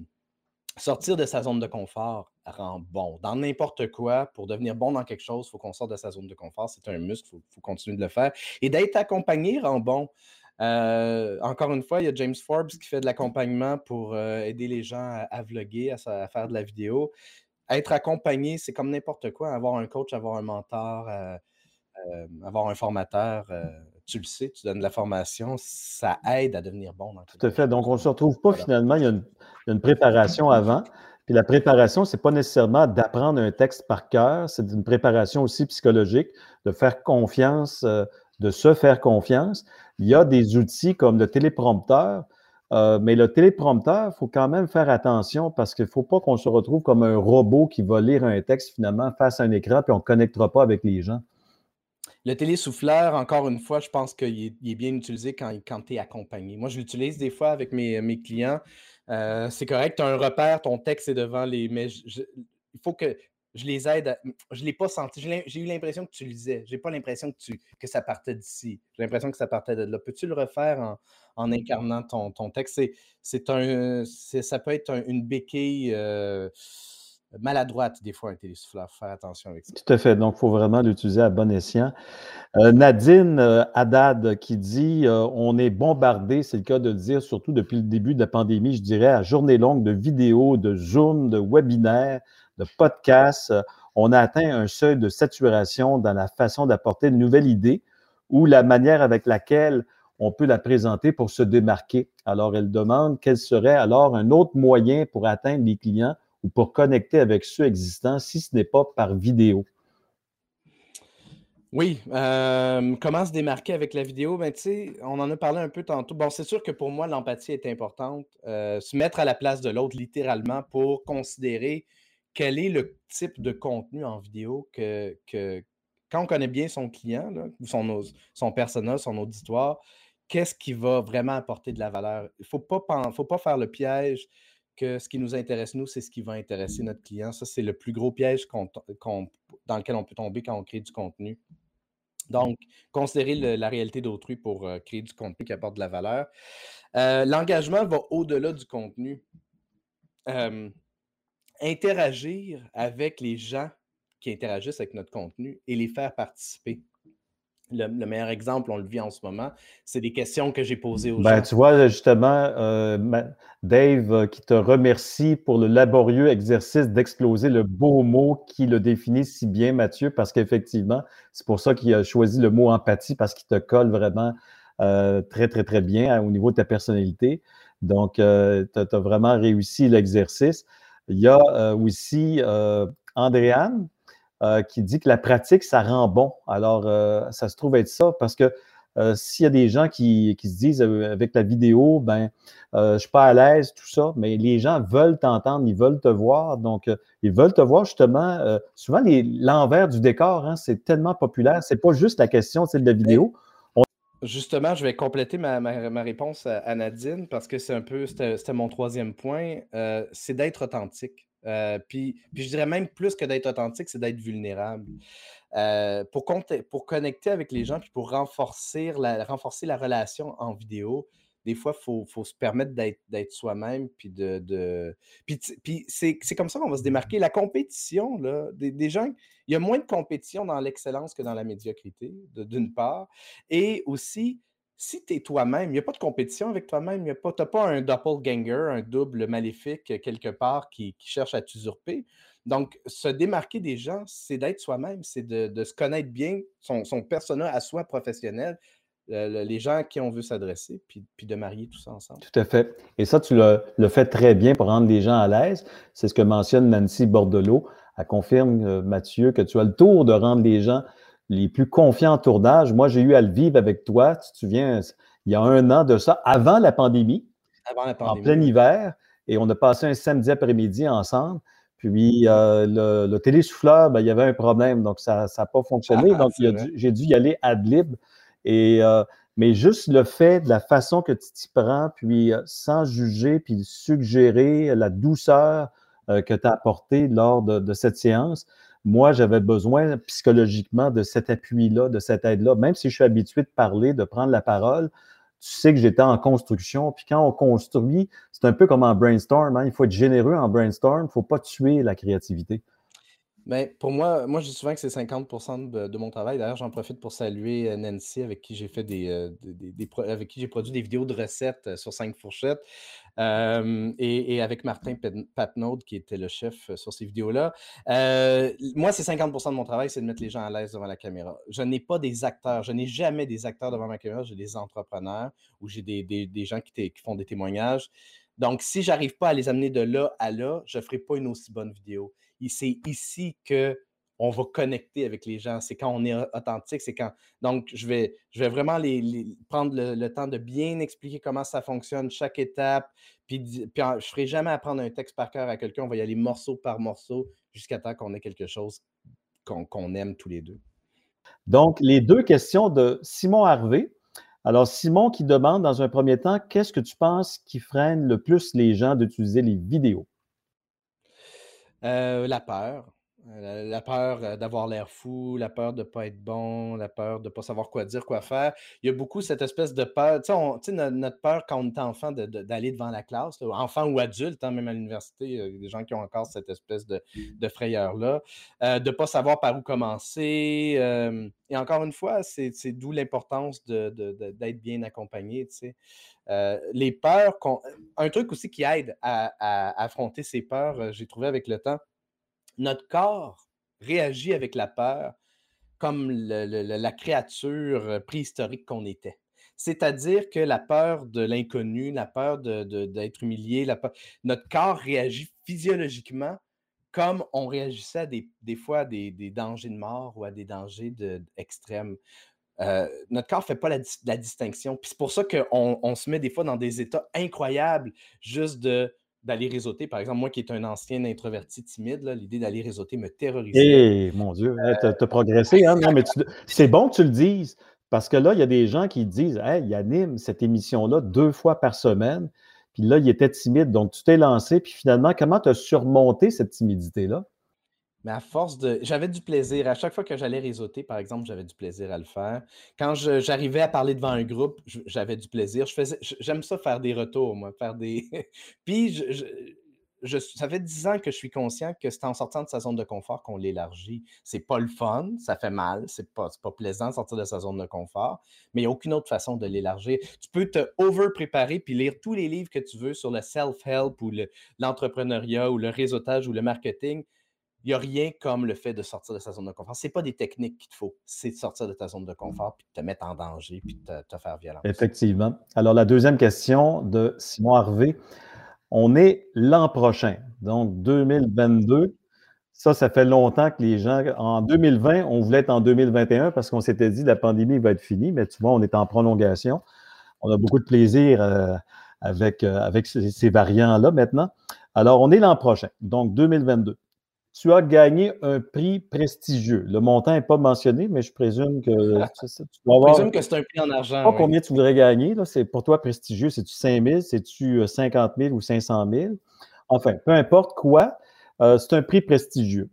sortir de sa zone de confort rend bon. Dans n'importe quoi, pour devenir bon dans quelque chose, il faut qu'on sorte de sa zone de confort. C'est un muscle, il faut, continuer de le faire. Et d'être accompagné rend bon. Euh, encore une fois, il y a James Forbes qui fait de l'accompagnement pour aider les gens à, vlogger, à, faire de la vidéo être accompagné, c'est comme n'importe quoi. Avoir un coach, avoir un mentor, euh, euh, avoir un formateur, euh, tu le sais, tu donnes de la formation, ça aide à devenir bon. Dans Tout à fait. Donc, on ne se retrouve pas finalement, il y, a une, préparation avant. Puis la préparation, ce n'est pas nécessairement d'apprendre un texte par cœur, c'est une préparation aussi psychologique, de faire confiance, de se faire confiance. Il y a des outils comme le téléprompteur euh, mais le téléprompteur, il faut quand même faire attention parce qu'il ne faut pas qu'on se retrouve comme un robot qui va lire un texte finalement face à un écran puis on ne connectera pas avec les gens. Le télésouffleur, encore une fois, je pense qu'il est, bien utilisé quand, quand tu es accompagné. Moi, je l'utilise des fois avec mes, clients. Euh, c'est correct, tu as un repère, ton texte est devant les. Mais il faut que je les aide. je ne l'ai pas senti. J'ai eu l'impression que tu le disais. Je n'ai pas l'impression que, tu, que ça partait d'ici. J'ai l'impression que ça partait de là. Peux-tu le refaire en, incarnant ton, ton texte? C'est un, ça peut être une béquille. Euh, maladroite des fois un télésouffleur. Faire attention avec ça. Tout à fait. Donc, il faut vraiment l'utiliser à bon escient. Euh, Nadine euh, Haddad qui dit euh, on est bombardé, c'est le cas de le dire, surtout depuis le début de la pandémie, je dirais, à journée longue de vidéos, de Zoom, de webinaires, de podcasts. on a atteint un seuil de saturation dans la façon d'apporter de nouvelles idées ou la manière avec laquelle on peut la présenter pour se démarquer. Alors, elle demande quel serait alors un autre moyen pour atteindre les clients ou pour connecter avec ceux existants si ce n'est pas par vidéo? Oui, euh, comment se démarquer avec la vidéo? Ben, on en a parlé un peu tantôt. Bon, c'est sûr que pour moi, l'empathie est importante. Euh, se mettre à la place de l'autre, littéralement, pour considérer quel est le type de contenu en vidéo que, quand on connaît bien son client, son, son personnage, son auditoire, qu'est-ce qui va vraiment apporter de la valeur? Il ne faut pas, faut pas faire le piège que ce qui nous intéresse, nous, c'est ce qui va intéresser notre client. Ça, c'est le plus gros piège dans lequel on peut tomber quand on crée du contenu. Donc, considérer la réalité d'autrui pour euh, créer du contenu qui apporte de la valeur. Euh, l'engagement va au-delà du contenu. Interagir avec les gens qui interagissent avec notre contenu et les faire participer le, meilleur exemple, on le vit en ce moment, c'est des questions que j'ai posées aux ben, gens. Tu vois, justement, euh, Dave euh, qui te remercie pour le laborieux exercice d'exploser le beau mot qui le définit si bien, Mathieu, parce qu'effectivement, c'est pour ça qu'il a choisi le mot empathie, parce qu'il te colle vraiment euh, très, très, très bien hein, au niveau de ta personnalité. Donc, tu as, vraiment réussi l'exercice. Il y a aussi Andréane euh, qui dit que la pratique, ça rend bon. Alors, euh, ça se trouve être ça parce que euh, s'il y a des gens qui, se disent avec la vidéo, ben, je suis pas à l'aise, tout ça, mais les gens veulent t'entendre, ils veulent te voir. Donc, ils veulent te voir justement. souvent, l'envers du décor, hein, c'est tellement populaire. C'est pas juste la question de la vidéo. Justement, je vais compléter ma, réponse à, Nadine parce que c'est un peu, c'était mon troisième point, c'est d'être authentique. Euh, puis, puis, je dirais même plus que d'être authentique, c'est d'être vulnérable. Euh, pour, pour connecter avec les gens, puis pour renforcer la, renforcer la relation en vidéo, des fois, il faut, se permettre d'être soi-même. Puis, de, puis, c'est comme ça qu'on va se démarquer. La compétition, là, des, des gens, il y a moins de compétition dans l'excellence que dans la médiocrité, d'une part. Et aussi, si tu es toi-même, il n'y a pas de compétition avec toi-même, tu n'as pas un doppelganger, un double maléfique quelque part qui, cherche à t'usurper. Donc, se démarquer des gens, c'est d'être soi-même, c'est de, se connaître bien, son, son persona à soi professionnel, euh, les gens à qui on veut s'adresser, puis, de marier tout ça ensemble. Tout à fait. Et ça, tu le, le fais très bien pour rendre les gens à l'aise. C'est ce que mentionne Nancy Bordelot. Elle confirme, euh, Mathieu, que tu as le tour de rendre les gens les plus confiants en tournage. Moi, j'ai eu à le vivre avec toi, tu te souviens, il y a un an de ça, avant la pandémie, avant la pandémie. en plein hiver, et on a passé un samedi après-midi ensemble. Puis euh, le, le télésouffleur, ben, il y avait un problème, donc ça n'a pas fonctionné. Ah, donc j'ai dû y aller ad lib. Euh, mais juste le fait de la façon que tu t'y prends, puis euh, sans juger, puis suggérer la douceur que tu as apportée lors de cette séance, moi, j'avais besoin psychologiquement de cet appui-là, de cette aide-là. Même si je suis habitué de parler, de prendre la parole, tu sais que j'étais en construction. Puis quand on construit, c'est un peu comme en brainstorm. Hein. Il faut être généreux en brainstorm. Il ne faut pas tuer la créativité. Ben, pour moi, moi, je dis souvent que c'est 50% de, mon travail. D'ailleurs, j'en profite pour saluer euh, Nancy, avec qui j'ai fait des, euh, avec qui j'ai produit des vidéos de recettes euh, sur cinq fourchettes. et, avec Martin Patnaud, qui était le chef sur ces vidéos-là. moi, c'est 50% de mon travail, c'est de mettre les gens à l'aise devant la caméra. Je n'ai pas des acteurs, je n'ai jamais des acteurs devant ma caméra, j'ai des entrepreneurs ou j'ai des, gens qui, font des témoignages. Donc, si j'arrive pas à les amener de là à là, je ne ferai pas une aussi bonne vidéo c'est ici que on va connecter avec les gens. C'est quand on est authentique, c'est quand. Donc, je vais, je vais vraiment les, prendre le, temps de bien expliquer comment ça fonctionne, chaque étape. Puis, puis je ne ferai jamais apprendre un texte par cœur à quelqu'un. On va y aller morceau par morceau jusqu'à temps qu'on ait quelque chose qu'on aime tous les deux. Donc, les deux questions de Simon Harvey. Alors, Simon qui demande dans un premier temps, qu'est-ce que tu penses qui freine le plus les gens d'utiliser les vidéos? Euh, la peur. Euh, la peur euh, d'avoir l'air fou, la peur de ne pas être bon, la peur de ne pas savoir quoi dire, quoi faire. Il y a beaucoup cette espèce de peur. Tu sais, notre peur quand on est enfant d'aller devant la classe, enfant ou adulte, hein, même à l'université, il y a des gens qui ont encore cette espèce de, frayeur-là, euh, de ne pas savoir par où commencer. et encore une fois, c'est d'où l'importance d'être bien accompagné. Tu sais. les peurs, un truc aussi qui aide à affronter ces peurs, j'ai trouvé avec le temps, notre corps réagit avec la peur comme la créature euh, préhistorique qu'on était. C'est-à-dire que la peur de l'inconnu, la peur d'être humilié, notre corps réagit physiologiquement comme on réagissait des, fois à des, dangers de mort ou à des dangers extrêmes. Euh, notre corps ne fait pas la, distinction. C'est pour ça qu'on on se met des fois dans des états incroyables juste de d'aller réseauter. Par exemple, moi qui est un ancien introverti timide, l'idée d'aller réseauter me terrorisait. Eh, mon Dieu, tu as, progressé. Hein? C'est bon que tu le dises. Parce que là, il y a des gens qui disent Hey, il anime cette émission-là deux fois par semaine. Puis là, il était timide. Donc, tu t'es lancé. Puis finalement, comment tu as surmonté cette timidité-là? Mais à force de. J'avais du plaisir. À chaque fois que j'allais réseauter, par exemple, j'avais du plaisir à le faire. Quand j'arrivais à parler devant un groupe, j'avais du plaisir. Je faisais... J'aime ça faire des retours, moi, faire des. (laughs) Puis, ça fait dix ans que je suis conscient que c'est en sortant de sa zone de confort qu'on l'élargit. C'est pas le fun, ça fait mal, c'est pas, pas plaisant de sortir de sa zone de confort, mais il n'y a aucune autre façon de l'élargir. Tu peux te over-préparer puis lire tous les livres que tu veux sur le self-help ou l'entrepreneuriat ou le réseautage ou le marketing il n'y a rien comme le fait de sortir de sa zone de confort. Ce n'est pas des techniques qu'il te faut, c'est de sortir de ta zone de confort, puis de te mettre en danger, puis de te, faire violence. Effectivement. Alors, la deuxième question de Simon Harvey. On est l'an prochain, donc 2022. Ça, ça fait longtemps que les gens, en 2020, on voulait être en 2021 parce qu'on s'était dit la pandémie va être finie, mais tu vois, on est en prolongation. On a beaucoup de plaisir euh, avec, euh, avec ces variants-là maintenant. Alors, on est l'an prochain, donc 2022 tu as gagné un prix prestigieux. Le montant n'est pas mentionné, mais je présume que (laughs) tu dois avoir. Je présume que c'est un prix en argent. Pas combien tu voudrais gagner. C'est pour toi prestigieux. C'est-tu 5 000, c'est-tu 50 000 ou 500 000? Enfin, peu importe quoi, euh, c'est un prix prestigieux.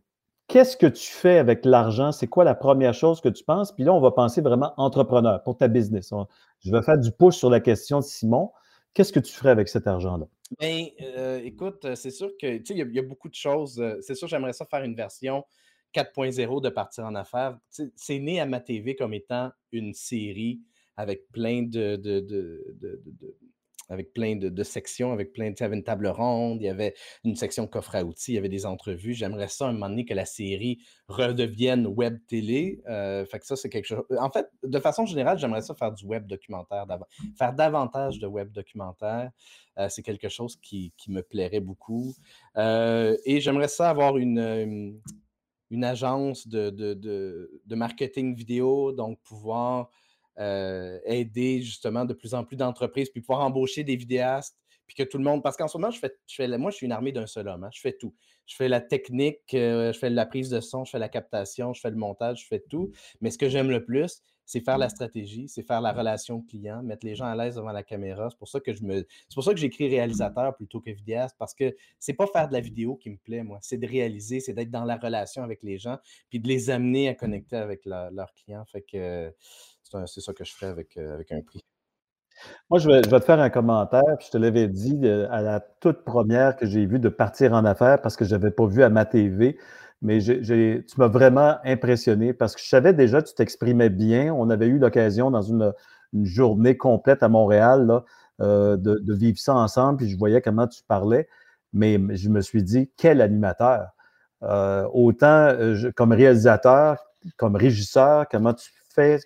Qu'est-ce que tu fais avec l'argent? C'est quoi la première chose que tu penses? Puis là, on va penser vraiment entrepreneur pour ta business. Je vais faire du pouce sur la question de Simon. Qu'est-ce que tu ferais avec cet argent-là? Ben, écoute, c'est sûr que, il y, a beaucoup de choses. c'est sûr, j'aimerais ça faire une version 4.0 de Partir en affaires. c'est né à ma TV comme étant une série avec plein de, avec plein de, sections, avec plein, de. Il y avait une table ronde, il y avait une section coffre à outils, il y avait des entrevues. J'aimerais ça un moment donné que la série redevienne web télé. Euh, fait que ça, c'est quelque chose. En fait, de façon générale, j'aimerais ça faire du web documentaire, faire davantage de web documentaire. Euh, c'est quelque chose qui, me plairait beaucoup. Euh, et j'aimerais ça avoir une, une, agence de, de, marketing vidéo, donc pouvoir euh, aider justement de plus en plus d'entreprises, puis pouvoir embaucher des vidéastes, puis que tout le monde. Parce qu'en ce moment, je fais, je fais, moi, je suis une armée d'un seul homme. Hein, je fais tout. Je fais la technique, euh, je fais la prise de son, je fais la captation, je fais le montage, je fais tout. Mais ce que j'aime le plus, c'est faire la stratégie, c'est faire la relation client, mettre les gens à l'aise devant la caméra. C'est pour ça que je me. C'est pour ça que j'écris réalisateur plutôt que vidéaste, parce que c'est pas faire de la vidéo qui me plaît, moi. C'est de réaliser, c'est d'être dans la relation avec les gens, puis de les amener à connecter avec leurs clients. Fait que c'est ça que je ferais avec, euh, avec un prix. Moi, je vais, te faire un commentaire. je te l'avais dit euh, à la toute première que j'ai vue de partir en affaires parce que je n'avais pas vu à ma TV. Mais tu m'as vraiment impressionné parce que je savais déjà que tu t'exprimais bien. On avait eu l'occasion dans une, journée complète à Montréal euh, de, vivre ça ensemble. Puis je voyais comment tu parlais. Mais je me suis dit, quel animateur! autant comme réalisateur, comme régisseur, comment tu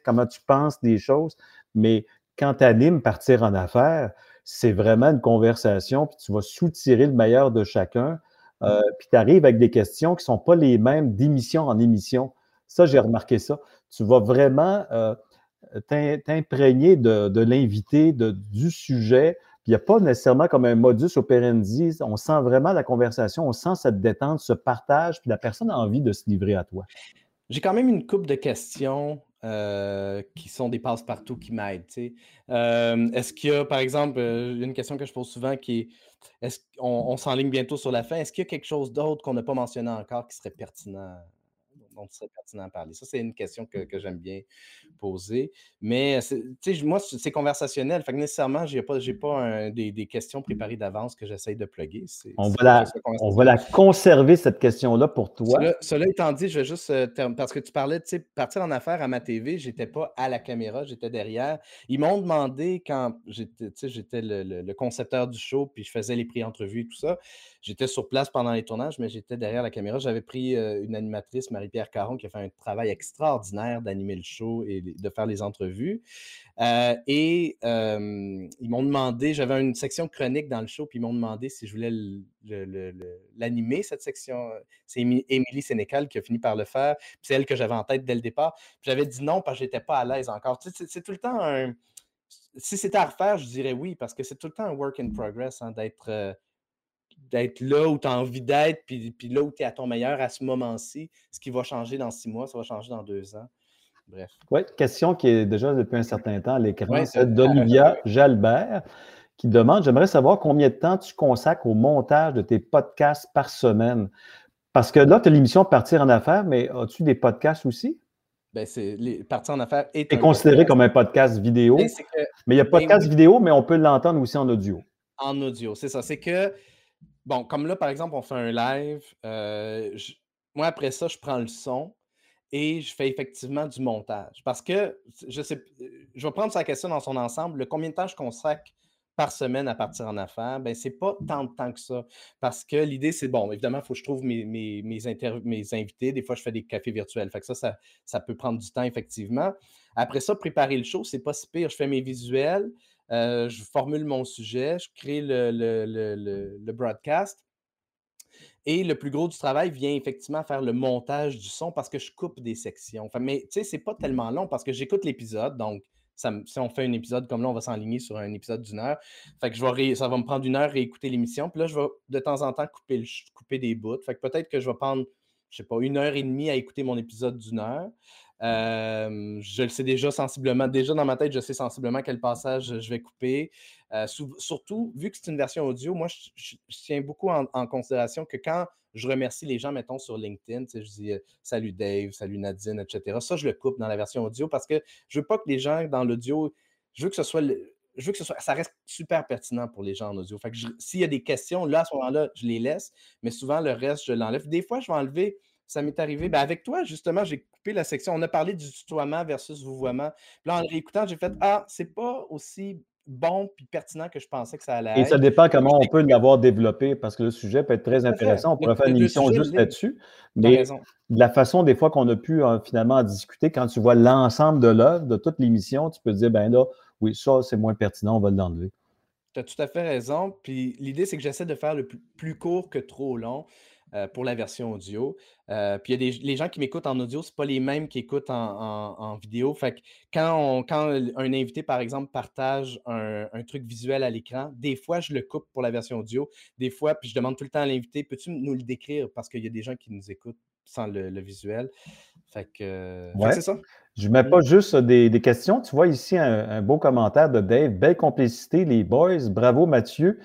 comment tu penses des choses, mais quand tu animes partir en affaires, c'est vraiment une conversation, puis tu vas soutirer le meilleur de chacun, euh, puis tu arrives avec des questions qui ne sont pas les mêmes d'émission en émission. Ça, j'ai remarqué ça. Tu vas vraiment euh, t'imprégner de, l'invité, du sujet. il n'y a pas nécessairement comme un modus operandi. On sent vraiment la conversation, on sent cette détente, ce partage, puis la personne a envie de se livrer à toi. J'ai quand même une coupe de questions euh, qui sont des passe-partout qui m'aident. Est-ce qu'il y a, par exemple, une question que je pose souvent qui est est-ce qu'on on s'enligne bientôt sur la fin? Est-ce qu'il y a quelque chose d'autre qu'on n'a pas mentionné encore qui serait pertinent? Dont il serait pertinent à parler? Ça, c'est une question que, que j'aime bien poser. Mais, tu sais, moi, c'est conversationnel. Fait que nécessairement, je n'ai pas, pas des, des, questions préparées d'avance que j'essaye de plugger. On, va la, on va la conserver, cette question-là, pour toi. Cela, étant dit, je vais juste. Euh, parce que tu parlais, tu sais, partir en affaires à ma TV, je n'étais pas à la caméra, j'étais derrière. Ils m'ont demandé quand j'étais, j'étais le, le, concepteur du show, puis je faisais les prix-entrevues et tout ça. J'étais sur place pendant les tournages, mais j'étais derrière la caméra. J'avais pris euh, une animatrice, Marie-Pierre Caron, qui a fait un travail extraordinaire d'animer le show et de faire les entrevues. Euh, et ils m'ont demandé, j'avais une section chronique dans le show, puis ils m'ont demandé si je voulais l'animer, cette section. C'est Émilie Sénécal qui a fini par le faire. C'est elle que j'avais en tête dès le départ. J'avais dit non parce que je n'étais pas à l'aise encore. c'est tout le temps un. Si c'était à refaire, je dirais oui, parce que c'est tout le temps un work in progress hein, d'être. Euh, d'être là où tu as envie d'être, puis, puis là où tu es à ton meilleur à ce moment-ci. Ce qui va changer dans six mois, ça va changer dans deux ans. Bref. Oui, question qui est déjà depuis un certain temps à l'écran, c'est d'Olivia Jalbert qui demande J'aimerais savoir combien de temps tu consacres au montage de tes podcasts par semaine? Parce que là, tu as l'émission Partir en affaires, mais as-tu des podcasts aussi? Ben, c'est les Partir en affaires est, considéré comme un podcast vidéo. Mais il y a ben podcast vidéo, mais on peut l'entendre aussi en audio. En audio, c'est ça. C'est que Bon, comme là, par exemple, on fait un live. Euh, moi, après ça, je prends le son et je fais effectivement du montage. Parce que, je sais, je vais prendre sa question dans son ensemble. Le combien de temps je consacre par semaine à partir en affaires, ben c'est pas tant de temps que ça. Parce que l'idée, c'est bon, évidemment, il faut que je trouve mes, mes, invités. Des fois, je fais des cafés virtuels. Fait que ça, ça, ça, peut prendre du temps, effectivement. Après ça, préparer le show, c'est pas si pire. Je fais mes visuels. Euh, je formule mon sujet, je crée le, broadcast. Et le plus gros du travail vient effectivement faire le montage du son parce que je coupe des sections. Enfin, mais tu sais, c'est pas tellement long parce que j'écoute l'épisode. Donc, si on fait un épisode comme là, on va s'enligner sur un épisode d'une heure. Fait que je vais ça va me prendre une heure à écouter l'émission. Puis là, je vais de temps en temps couper, couper des bouts. Fait que peut-être que je vais prendre, je sais pas, une heure et demie à écouter mon épisode d'une heure je le sais déjà sensiblement. Déjà dans ma tête, je sais sensiblement quel passage je vais couper. surtout, vu que c'est une version audio, moi, je, tiens beaucoup en, considération que quand je remercie les gens, mettons, sur LinkedIn, je dis salut Dave, salut Nadine, etc. Ça, je le coupe dans la version audio parce que je veux pas que les gens dans l'audio, je veux que ce soit. je veux que ce soit, ça reste super pertinent pour les gens en audio. Fait que s'il y a des questions, là, à ce moment-là, je les laisse, mais souvent, le reste, je l'enlève. Des fois, je vais enlever ça m'est arrivé. Ben avec toi, justement, j'ai coupé la section. On a parlé du tutoiement versus vouvoiement. Puis là, en réécoutant, j'ai fait Ah, c'est pas aussi bon puis pertinent que je pensais que ça allait être. Et ça dépend comment on peut l'avoir développé parce que le sujet peut être très intéressant. On pourrait faire une émission juste là-dessus. Mais la façon, des fois, qu'on a pu euh, finalement en discuter, quand tu vois l'ensemble de l'œuvre, de toute l'émission, tu peux dire ben là, oui, ça, c'est moins pertinent, on va l'enlever. Tu as tout à fait raison. Puis l'idée, c'est que j'essaie de faire le plus court que trop long. Euh, pour la version audio. Euh, puis il y a des, les gens qui m'écoutent en audio, ce pas les mêmes qui écoutent en, vidéo. Fait que quand, quand un invité, par exemple, partage un, truc visuel à l'écran, des fois, je le coupe pour la version audio. Des fois, puis je demande tout le temps à l'invité, peux-tu nous le décrire? Parce qu'il y a des gens qui nous écoutent sans le, visuel. Fait que, c'est ça. Je ne mets pas juste des, questions. Tu vois ici un, beau commentaire de Dave. Belle complicité, les boys. Bravo, Mathieu.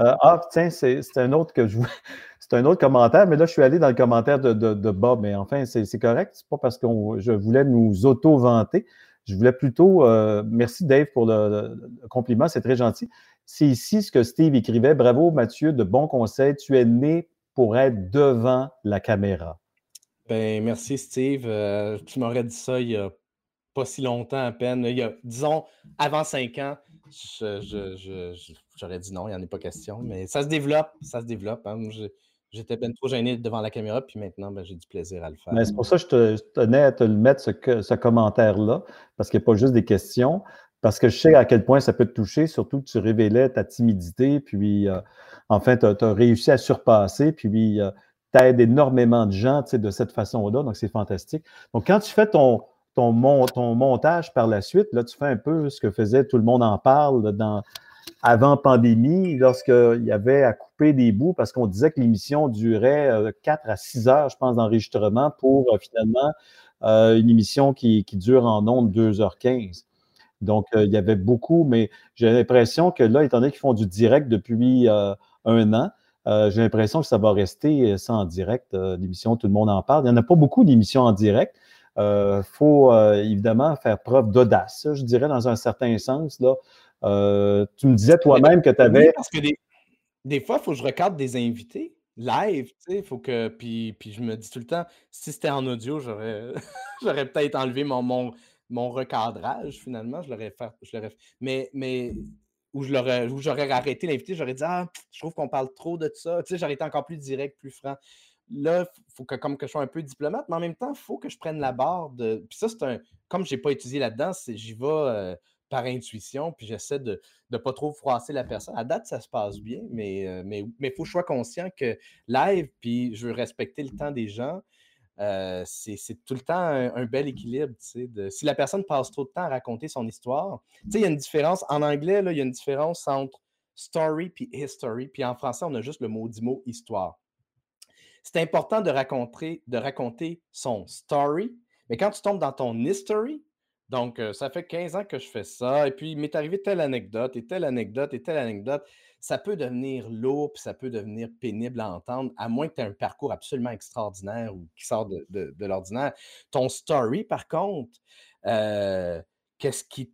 Euh, ah, tiens, c'est un autre que je (laughs) C'est un autre commentaire, mais là, je suis allé dans le commentaire de, Bob, mais enfin, c'est correct. C'est pas parce que je voulais nous auto-vanter. Je voulais plutôt. Euh, merci, Dave, pour le, compliment, c'est très gentil. C'est ici ce que Steve écrivait. Bravo, Mathieu, de bons conseils. Tu es né pour être devant la caméra. Ben, merci, Steve. Euh, tu m'aurais dit ça il y a pas si longtemps à peine. Il y a, disons, avant cinq ans, j'aurais dit non, il n'y en a pas question. Mais ça se développe, ça se développe. Hein. J'étais bien trop gêné devant la caméra, puis maintenant, ben, j'ai du plaisir à le faire. C'est pour ça que je, te, tenais à te le mettre, ce, commentaire-là, parce qu'il n'y a pas juste des questions, parce que je sais à quel point ça peut te toucher, surtout que tu révélais ta timidité, puis euh, enfin, tu as, réussi à surpasser, puis euh, tu aides énormément de gens de cette façon-là, donc c'est fantastique. Donc, quand tu fais ton, ton, ton montage par la suite, là, tu fais un peu ce que faisait Tout le monde en parle dans avant pandémie, lorsqu'il y avait à couper des bouts, parce qu'on disait que l'émission durait 4 euh, à 6 heures, je pense, d'enregistrement pour euh, finalement euh, une émission qui, dure en ondes 2h15. Donc, il y avait beaucoup, mais j'ai l'impression que là, étant donné qu'ils font du direct depuis un an. J'ai l'impression que ça va rester ça en direct, l'émission Tout le monde en parle. Il n'y en a pas beaucoup d'émissions en direct. Il faut évidemment faire preuve d'audace, je dirais, dans un certain sens. Là. Tu me disais toi-même que tu avais. parce que des, des fois, il faut que je recadre des invités live, tu sais, faut que. Puis, puis je me dis tout le temps, si c'était en audio, j'aurais, (laughs) j'aurais peut-être enlevé mon, mon, mon, recadrage finalement. Je l'aurais fait. Je l'aurais... Mais, mais où je l'aurais, où j'aurais arrêté l'invité, j'aurais dit Ah, je trouve qu'on parle trop de ça. Tu sais, j'aurais été encore plus direct, plus franc. Là, il faut que comme que je sois un peu diplomate, mais en même temps, il faut que je prenne la barre de. Puis ça, c'est un. Comme je n'ai pas étudié là-dedans, j'y vais. Euh, par intuition, puis j'essaie de ne pas trop froisser la personne. À date, ça se passe bien, mais il euh, mais, mais faut que je sois conscient que live, puis je veux respecter le temps des gens. Euh, c'est tout le temps un, bel équilibre. Si la personne passe trop de temps à raconter son histoire, il y a une différence. En anglais, il y a une différence entre story puis history. Puis en français, on a juste le mot du mot histoire. C'est important de raconter, de raconter son story, mais quand tu tombes dans ton history, donc, ça fait 15 ans que je fais ça. Et puis, il m'est arrivé telle anecdote et telle anecdote et telle anecdote. Ça peut devenir lourd, puis ça peut devenir pénible à entendre, à moins que tu aies un parcours absolument extraordinaire ou qui sort de, l'ordinaire. Ton story, par contre, qu'est-ce qui,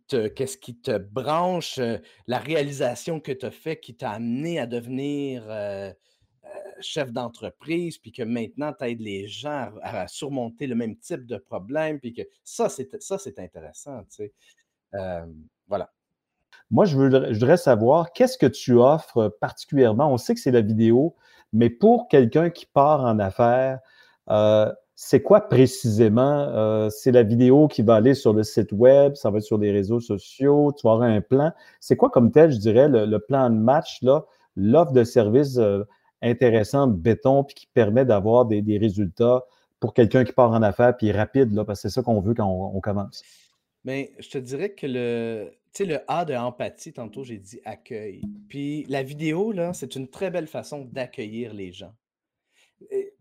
qui te branche, la réalisation que tu as fait qui t'a amené à devenir chef d'entreprise, puis que maintenant, tu aides les gens à, surmonter le même type de problème, puis que ça, c'est, intéressant, sais. voilà. Moi, je, voudrais savoir, qu'est-ce que tu offres particulièrement? On sait que c'est la vidéo, mais pour quelqu'un qui part en affaires, euh, c'est quoi précisément? Euh, c'est la vidéo qui va aller sur le site web, ça va être sur les réseaux sociaux, tu vas un plan. C'est quoi comme tel, je dirais, le, plan de match, là, l'offre de service euh, intéressant béton puis qui permet d'avoir des, résultats pour quelqu'un qui part en affaires puis rapide, là, parce que c'est ça qu'on veut quand on, commence. Mais je te dirais que le, le A de empathie, tantôt j'ai dit accueil. Puis la vidéo, là, c'est une très belle façon d'accueillir les gens.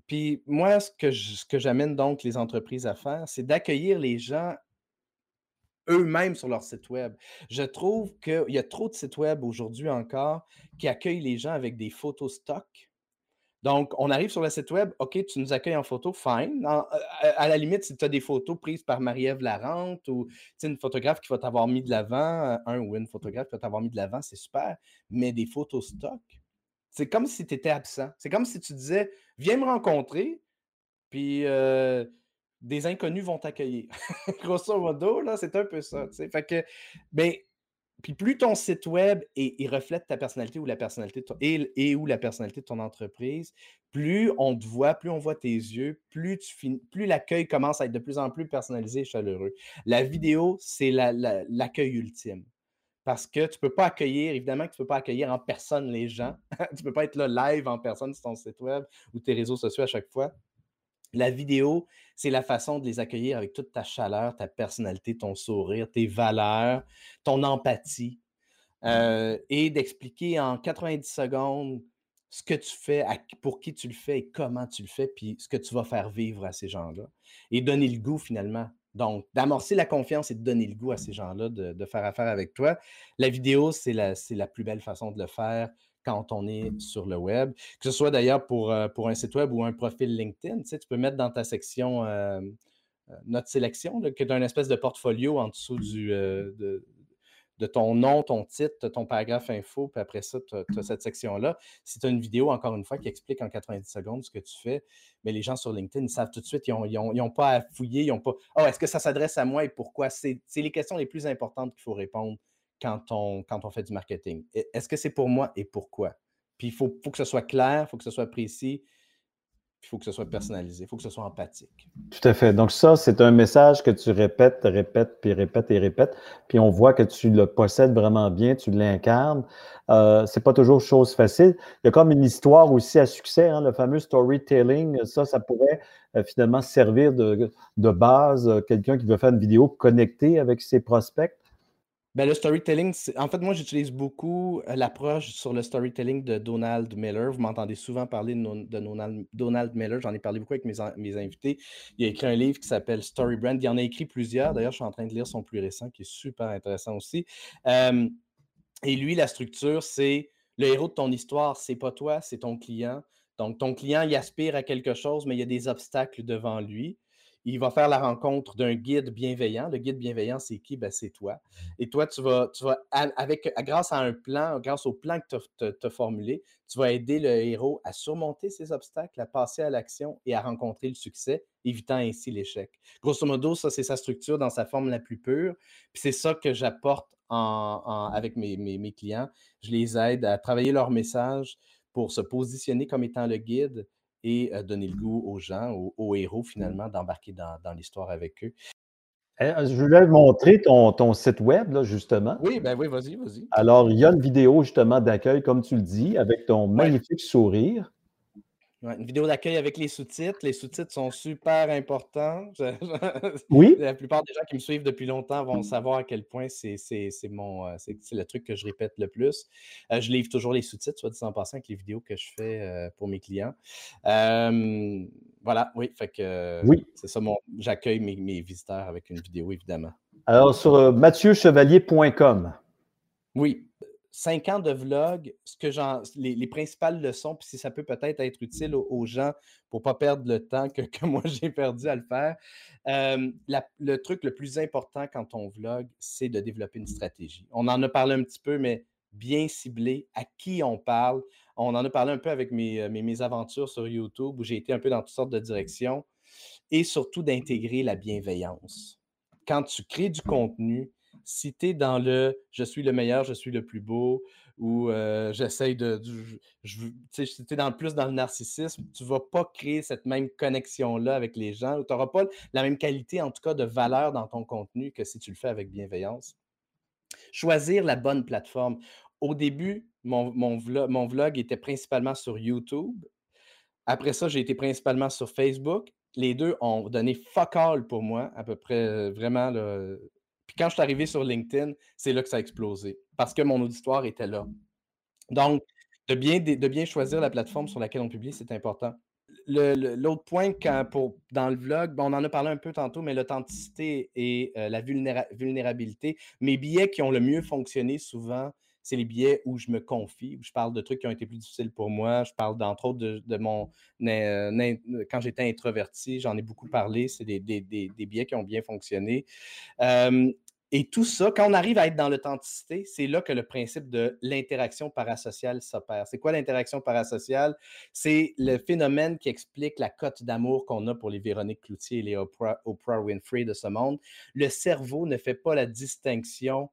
puis moi, ce que, ce que j'amène donc les entreprises à faire, c'est d'accueillir les gens eux-mêmes sur leur site web. Je trouve qu'il y a trop de sites web aujourd'hui encore qui accueillent les gens avec des photos stock donc, on arrive sur le site web, OK, tu nous accueilles en photo, fine. Euh, à, la limite, si tu as des photos prises par Marie-Ève Larente ou une photographe qui va t'avoir mis de l'avant, euh, un ou une photographe qui va t'avoir mis de l'avant, c'est super. Mais des photos stock, c'est comme si tu étais absent. C'est comme si tu disais, viens me rencontrer, puis euh, des inconnus vont t'accueillir. (laughs) Grosso modo, là, c'est un peu ça. Fait que, ben, puis plus ton site web reflète ta personnalité ou la personnalité et, et, ou la personnalité de ton entreprise, plus on te voit, plus on voit tes yeux, plus, tu plus l'accueil commence à être de plus en plus personnalisé et chaleureux. La vidéo, c'est l'accueil ultime. Parce que tu ne peux pas accueillir, évidemment que tu ne peux pas accueillir en personne les gens. (laughs) tu ne peux pas être là live en personne sur ton site web ou tes réseaux sociaux à chaque fois. La vidéo, c'est la façon de les accueillir avec toute ta chaleur, ta personnalité, ton sourire, tes valeurs, ton empathie, euh, et d'expliquer en 90 secondes ce que tu fais, pour qui tu le fais et comment tu le fais, puis ce que tu vas faire vivre à ces gens-là. Et donner le goût finalement. Donc, d'amorcer la confiance et de donner le goût à ces gens-là de, faire affaire avec toi. La vidéo, c'est la, la plus belle façon de le faire quand on est sur le web. Que ce soit d'ailleurs pour, euh, pour un site web ou un profil LinkedIn, tu, peux mettre dans ta section euh, euh, notre sélection, que tu as une espèce de portfolio en dessous de, de, ton nom, ton titre, ton paragraphe info, puis après ça, tu as, cette section-là. Si tu as une vidéo, encore une fois, qui explique en 90 secondes ce que tu fais, mais les gens sur LinkedIn, ils savent tout de suite, ils n'ont pas à fouiller, ils n'ont pas Oh, est-ce que ça s'adresse à moi et pourquoi? C'est les questions les plus importantes qu'il faut répondre quand on, fait du marketing. Est-ce que c'est pour moi et pourquoi? Puis il faut, que ce soit clair, il faut que ce soit précis, il faut que ce soit personnalisé, il faut que ce soit empathique. Tout à fait. Donc ça, c'est un message que tu répètes, répètes, puis répètes et répètes. Puis on voit que tu le possèdes vraiment bien, tu l'incarnes. Euh, c'est pas toujours chose facile. Il y a comme une histoire aussi à succès, hein, le fameux storytelling. Ça, ça pourrait euh, finalement servir de, de base. Euh, quelqu'un qui veut faire une vidéo connectée avec ses prospects. Ben, le storytelling, en fait, moi, j'utilise beaucoup euh, l'approche sur le storytelling de Donald Miller. Vous m'entendez souvent parler de, Donald Miller. J'en ai parlé beaucoup avec mes, mes, invités. Il a écrit un livre qui s'appelle Story Brand. Il en a écrit plusieurs. D'ailleurs, je suis en train de lire son plus récent, qui est super intéressant aussi. et lui, la structure, c'est Le héros de ton histoire, c'est pas toi, c'est ton client. Donc, ton client, il aspire à quelque chose, mais il y a des obstacles devant lui il va faire la rencontre d'un guide bienveillant. Le guide bienveillant, c'est qui? Ben, c'est toi. Et toi, tu vas, tu vas avec, grâce à un plan, grâce au plan que tu as, formulé, tu vas aider le héros à surmonter ses obstacles, à passer à l'action et à rencontrer le succès, évitant ainsi l'échec. Grosso modo, ça, c'est sa structure dans sa forme la plus pure. Puis c'est ça que j'apporte avec mes, mes clients. Je les aide à travailler leur message pour se positionner comme étant le guide et donner le goût aux gens, aux, héros finalement, d'embarquer dans, l'histoire avec eux. Eh, je voulais montrer ton, ton site web, là, justement. Oui, ben oui, vas-y, vas-y. Alors, il y a une vidéo justement d'accueil, comme tu le dis, avec ton magnifique sourire une vidéo d'accueil avec les sous-titres. Les sous-titres sont super importants. oui. La plupart des gens qui me suivent depuis longtemps vont savoir à quel point c'est mon euh, c'est le truc que je répète le plus. Euh, je livre toujours les sous-titres, soit dit en passant, avec les vidéos que je fais euh, pour mes clients. voilà, oui, fait que oui. c'est ça mon. J'accueille mes, mes, visiteurs avec une vidéo, évidemment. Alors, sur mathieuchevalier.com. Oui, cinq ans de vlog, ce que les, principales leçons, puis si ça peut peut-être être utile aux, gens pour ne pas perdre le temps que, moi (laughs) j'ai perdu à le faire. le truc le plus important quand on vlog, c'est de développer une stratégie. On en a parlé un petit peu, mais bien ciblé, à qui on parle. On en a parlé un peu avec mes, mes, mes aventures sur YouTube où j'ai été un peu dans toutes sortes de directions et surtout d'intégrer la bienveillance. Quand tu crées du contenu, si tu es dans le je suis le meilleur, je suis le plus beau, ou j'essaye de. Si tu es dans, plus dans le narcissisme, tu ne vas pas créer cette même connexion-là avec les gens, ou tu n'auras pas la même qualité, en tout cas, de valeur dans ton contenu que si tu le fais avec bienveillance. Choisir la bonne plateforme. Au début, mon, mon, vlog, mon vlog était principalement sur YouTube. Après ça, j'ai été principalement sur Facebook. Les deux ont donné fuck all pour moi, à peu près, vraiment, puis quand je suis arrivé sur LinkedIn, c'est là que ça a explosé parce que mon auditoire était là. Donc, de bien, de bien choisir la plateforme sur laquelle on publie, c'est important. L'autre point, pour, dans le vlog, on en a parlé un peu tantôt, mais l'authenticité et euh, la vulnérabilité. Mes billets qui ont le mieux fonctionné souvent, c'est les billets où je me confie, où je parle de trucs qui ont été plus difficiles pour moi. Je parle d'entre autres de, mon. Euh, quand j'étais introverti, j'en ai beaucoup parlé. C'est des, des, billets qui ont bien fonctionné. et tout ça, quand on arrive à être dans l'authenticité, c'est là que le principe de l'interaction parasociale s'opère. C'est quoi l'interaction parasociale? C'est le phénomène qui explique la cote d'amour qu'on a pour les Véronique Cloutier et les Oprah, Oprah Winfrey de ce monde. Le cerveau ne fait pas la distinction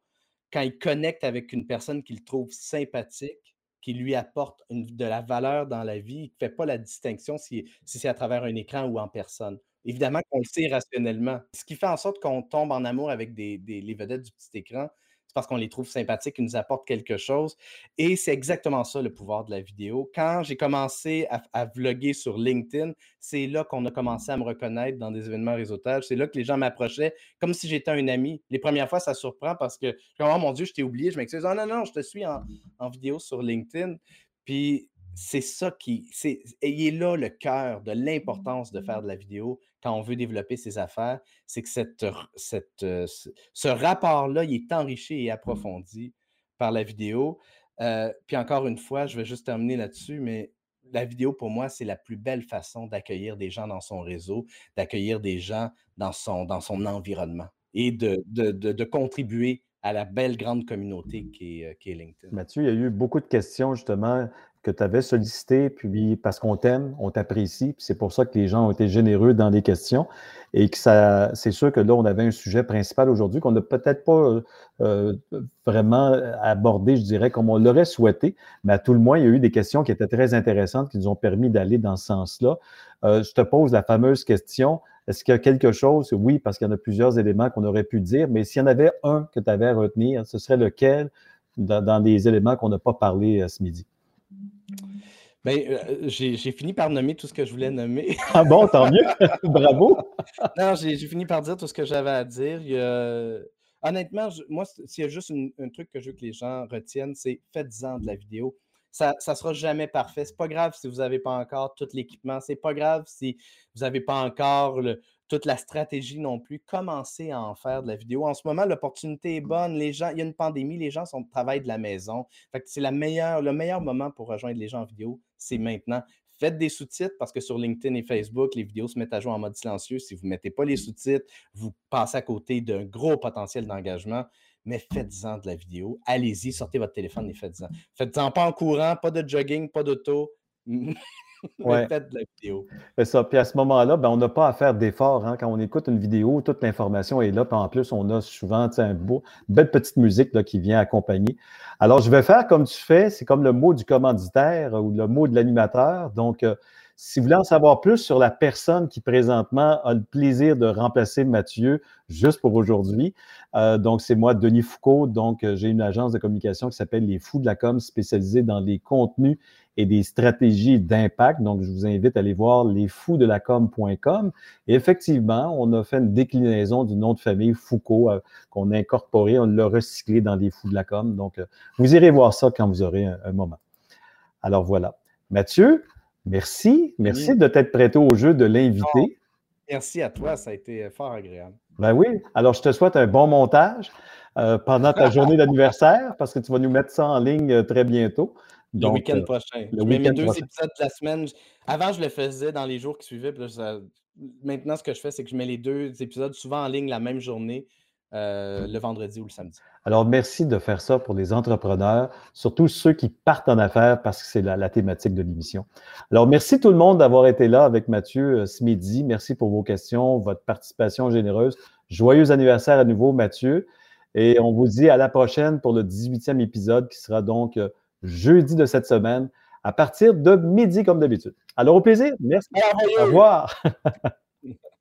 quand il connecte avec une personne qu'il trouve sympathique, qui lui apporte de la valeur dans la vie, il ne fait pas la distinction si, c'est à travers un écran ou en personne. Évidemment qu'on le sait rationnellement. Ce qui fait en sorte qu'on tombe en amour avec des, les vedettes du petit écran, parce qu'on les trouve sympathiques, ils nous apportent quelque chose. Et c'est exactement ça le pouvoir de la vidéo. Quand j'ai commencé à, vlogger sur LinkedIn, c'est là qu'on a commencé à me reconnaître dans des événements réseautage. C'est là que les gens m'approchaient comme si j'étais un ami. Les premières fois, ça surprend parce que, oh mon Dieu, je t'ai oublié, je m'excuse. Oh non, non, je te suis en, en vidéo sur LinkedIn. Puis c'est ça qui. C'est, est là le cœur de l'importance de faire de la vidéo quand on veut développer ses affaires. C'est que cette, cette, euh, ce rapport-là, il est enrichi et approfondi par la vidéo. Euh, puis encore une fois, je vais juste terminer là-dessus, mais la vidéo, pour moi, c'est la plus belle façon d'accueillir des gens dans son réseau, d'accueillir des gens dans son, dans son environnement et de, de, de contribuer à la belle grande communauté qui est, euh, qui est, LinkedIn. Mathieu, il y a eu beaucoup de questions justement que tu avais sollicité, puis parce qu'on t'aime, on t'apprécie, puis c'est pour ça que les gens ont été généreux dans les questions. Et que ça, c'est sûr que là, on avait un sujet principal aujourd'hui qu'on n'a peut-être pas euh, euh, vraiment abordé, je dirais, comme on l'aurait souhaité, mais à tout le moins, il y a eu des questions qui étaient très intéressantes, qui nous ont permis d'aller dans ce sens-là. Euh, je te pose la fameuse question. Est-ce qu'il y a quelque chose? Oui, parce qu'il y en a plusieurs éléments qu'on aurait pu dire, mais s'il y en avait un que tu avais à retenir, ce serait lequel dans, les éléments qu'on n'a pas parlé ce midi? Ben, euh, j'ai fini par nommer tout ce que je voulais nommer. (laughs) ah bon, tant mieux. (laughs) Bravo. non, j'ai fini par dire tout ce que j'avais à dire. Honnêtement, moi, s'il y a juste un truc que je veux que les gens retiennent, c'est faites-en de la vidéo. Ça ne sera jamais parfait. C'est pas grave si vous n'avez pas encore tout l'équipement. C'est pas grave si vous n'avez pas encore toute la stratégie non plus. Commencez à en faire de la vidéo. En ce moment, l'opportunité est bonne. Les gens, il y a une pandémie, les gens sont travaillent de la maison. c'est la meilleure, le meilleur moment pour rejoindre les gens en vidéo, c'est maintenant. Faites des sous-titres parce que sur LinkedIn et Facebook, les vidéos se mettent à jour en mode silencieux. Si vous ne mettez pas les sous-titres, vous passez à côté d'un gros potentiel d'engagement. Mais faites-en de la vidéo. Allez-y, sortez votre téléphone et faites-en. Faites-en pas en courant, pas de jogging, pas d'auto. (laughs) (laughs) Faites de la vidéo. ça. Puis à ce moment-là, ben, on n'a pas à faire d'efforts. Hein. Quand on écoute une vidéo, toute l'information est là. Puis en plus, on a souvent un beau, une belle petite musique là, qui vient accompagner. Alors, je vais faire comme tu fais. C'est comme le mot du commanditaire ou le mot de l'animateur. Donc, euh, si vous voulez en savoir plus sur la personne qui présentement a le plaisir de remplacer Mathieu juste pour aujourd'hui, euh, donc c'est moi, Denis Foucault. Donc, euh, j'ai une agence de communication qui s'appelle Les Fous de la Com, spécialisée dans les contenus et des stratégies d'impact. Donc, je vous invite à aller voir lesfouxdelacom.com. Et effectivement, on a fait une déclinaison du nom de famille Foucault euh, qu'on a incorporé, on l'a recyclé dans les Fous de la Com. Donc, vous irez voir ça quand vous aurez un moment. Alors voilà. Mathieu, Merci. Merci de t'être prêté au jeu de l'invité. Merci à toi, ça a été fort agréable. Ben oui. Alors, je te souhaite un bon montage euh, pendant ta journée d'anniversaire parce que tu vas nous mettre ça en ligne euh, très bientôt. le week-end euh, prochain. je mets mes deux épisodes de la semaine. Avant, je le faisais dans les jours qui suivaient. Maintenant, ce que je fais, c'est que je mets les deux épisodes souvent en ligne la même journée. Euh, le vendredi ou le samedi. Alors, merci de faire ça pour les entrepreneurs, surtout ceux qui partent en affaires parce que c'est la, thématique de l'émission. Alors, merci tout le monde d'avoir été là avec Mathieu euh, ce midi. Merci pour vos questions, votre participation généreuse. Joyeux anniversaire à nouveau, Mathieu. Et on vous dit à la prochaine pour le 18e épisode qui sera donc euh, jeudi de cette semaine à partir de midi comme d'habitude. Alors, au plaisir. Merci. Au revoir. (laughs)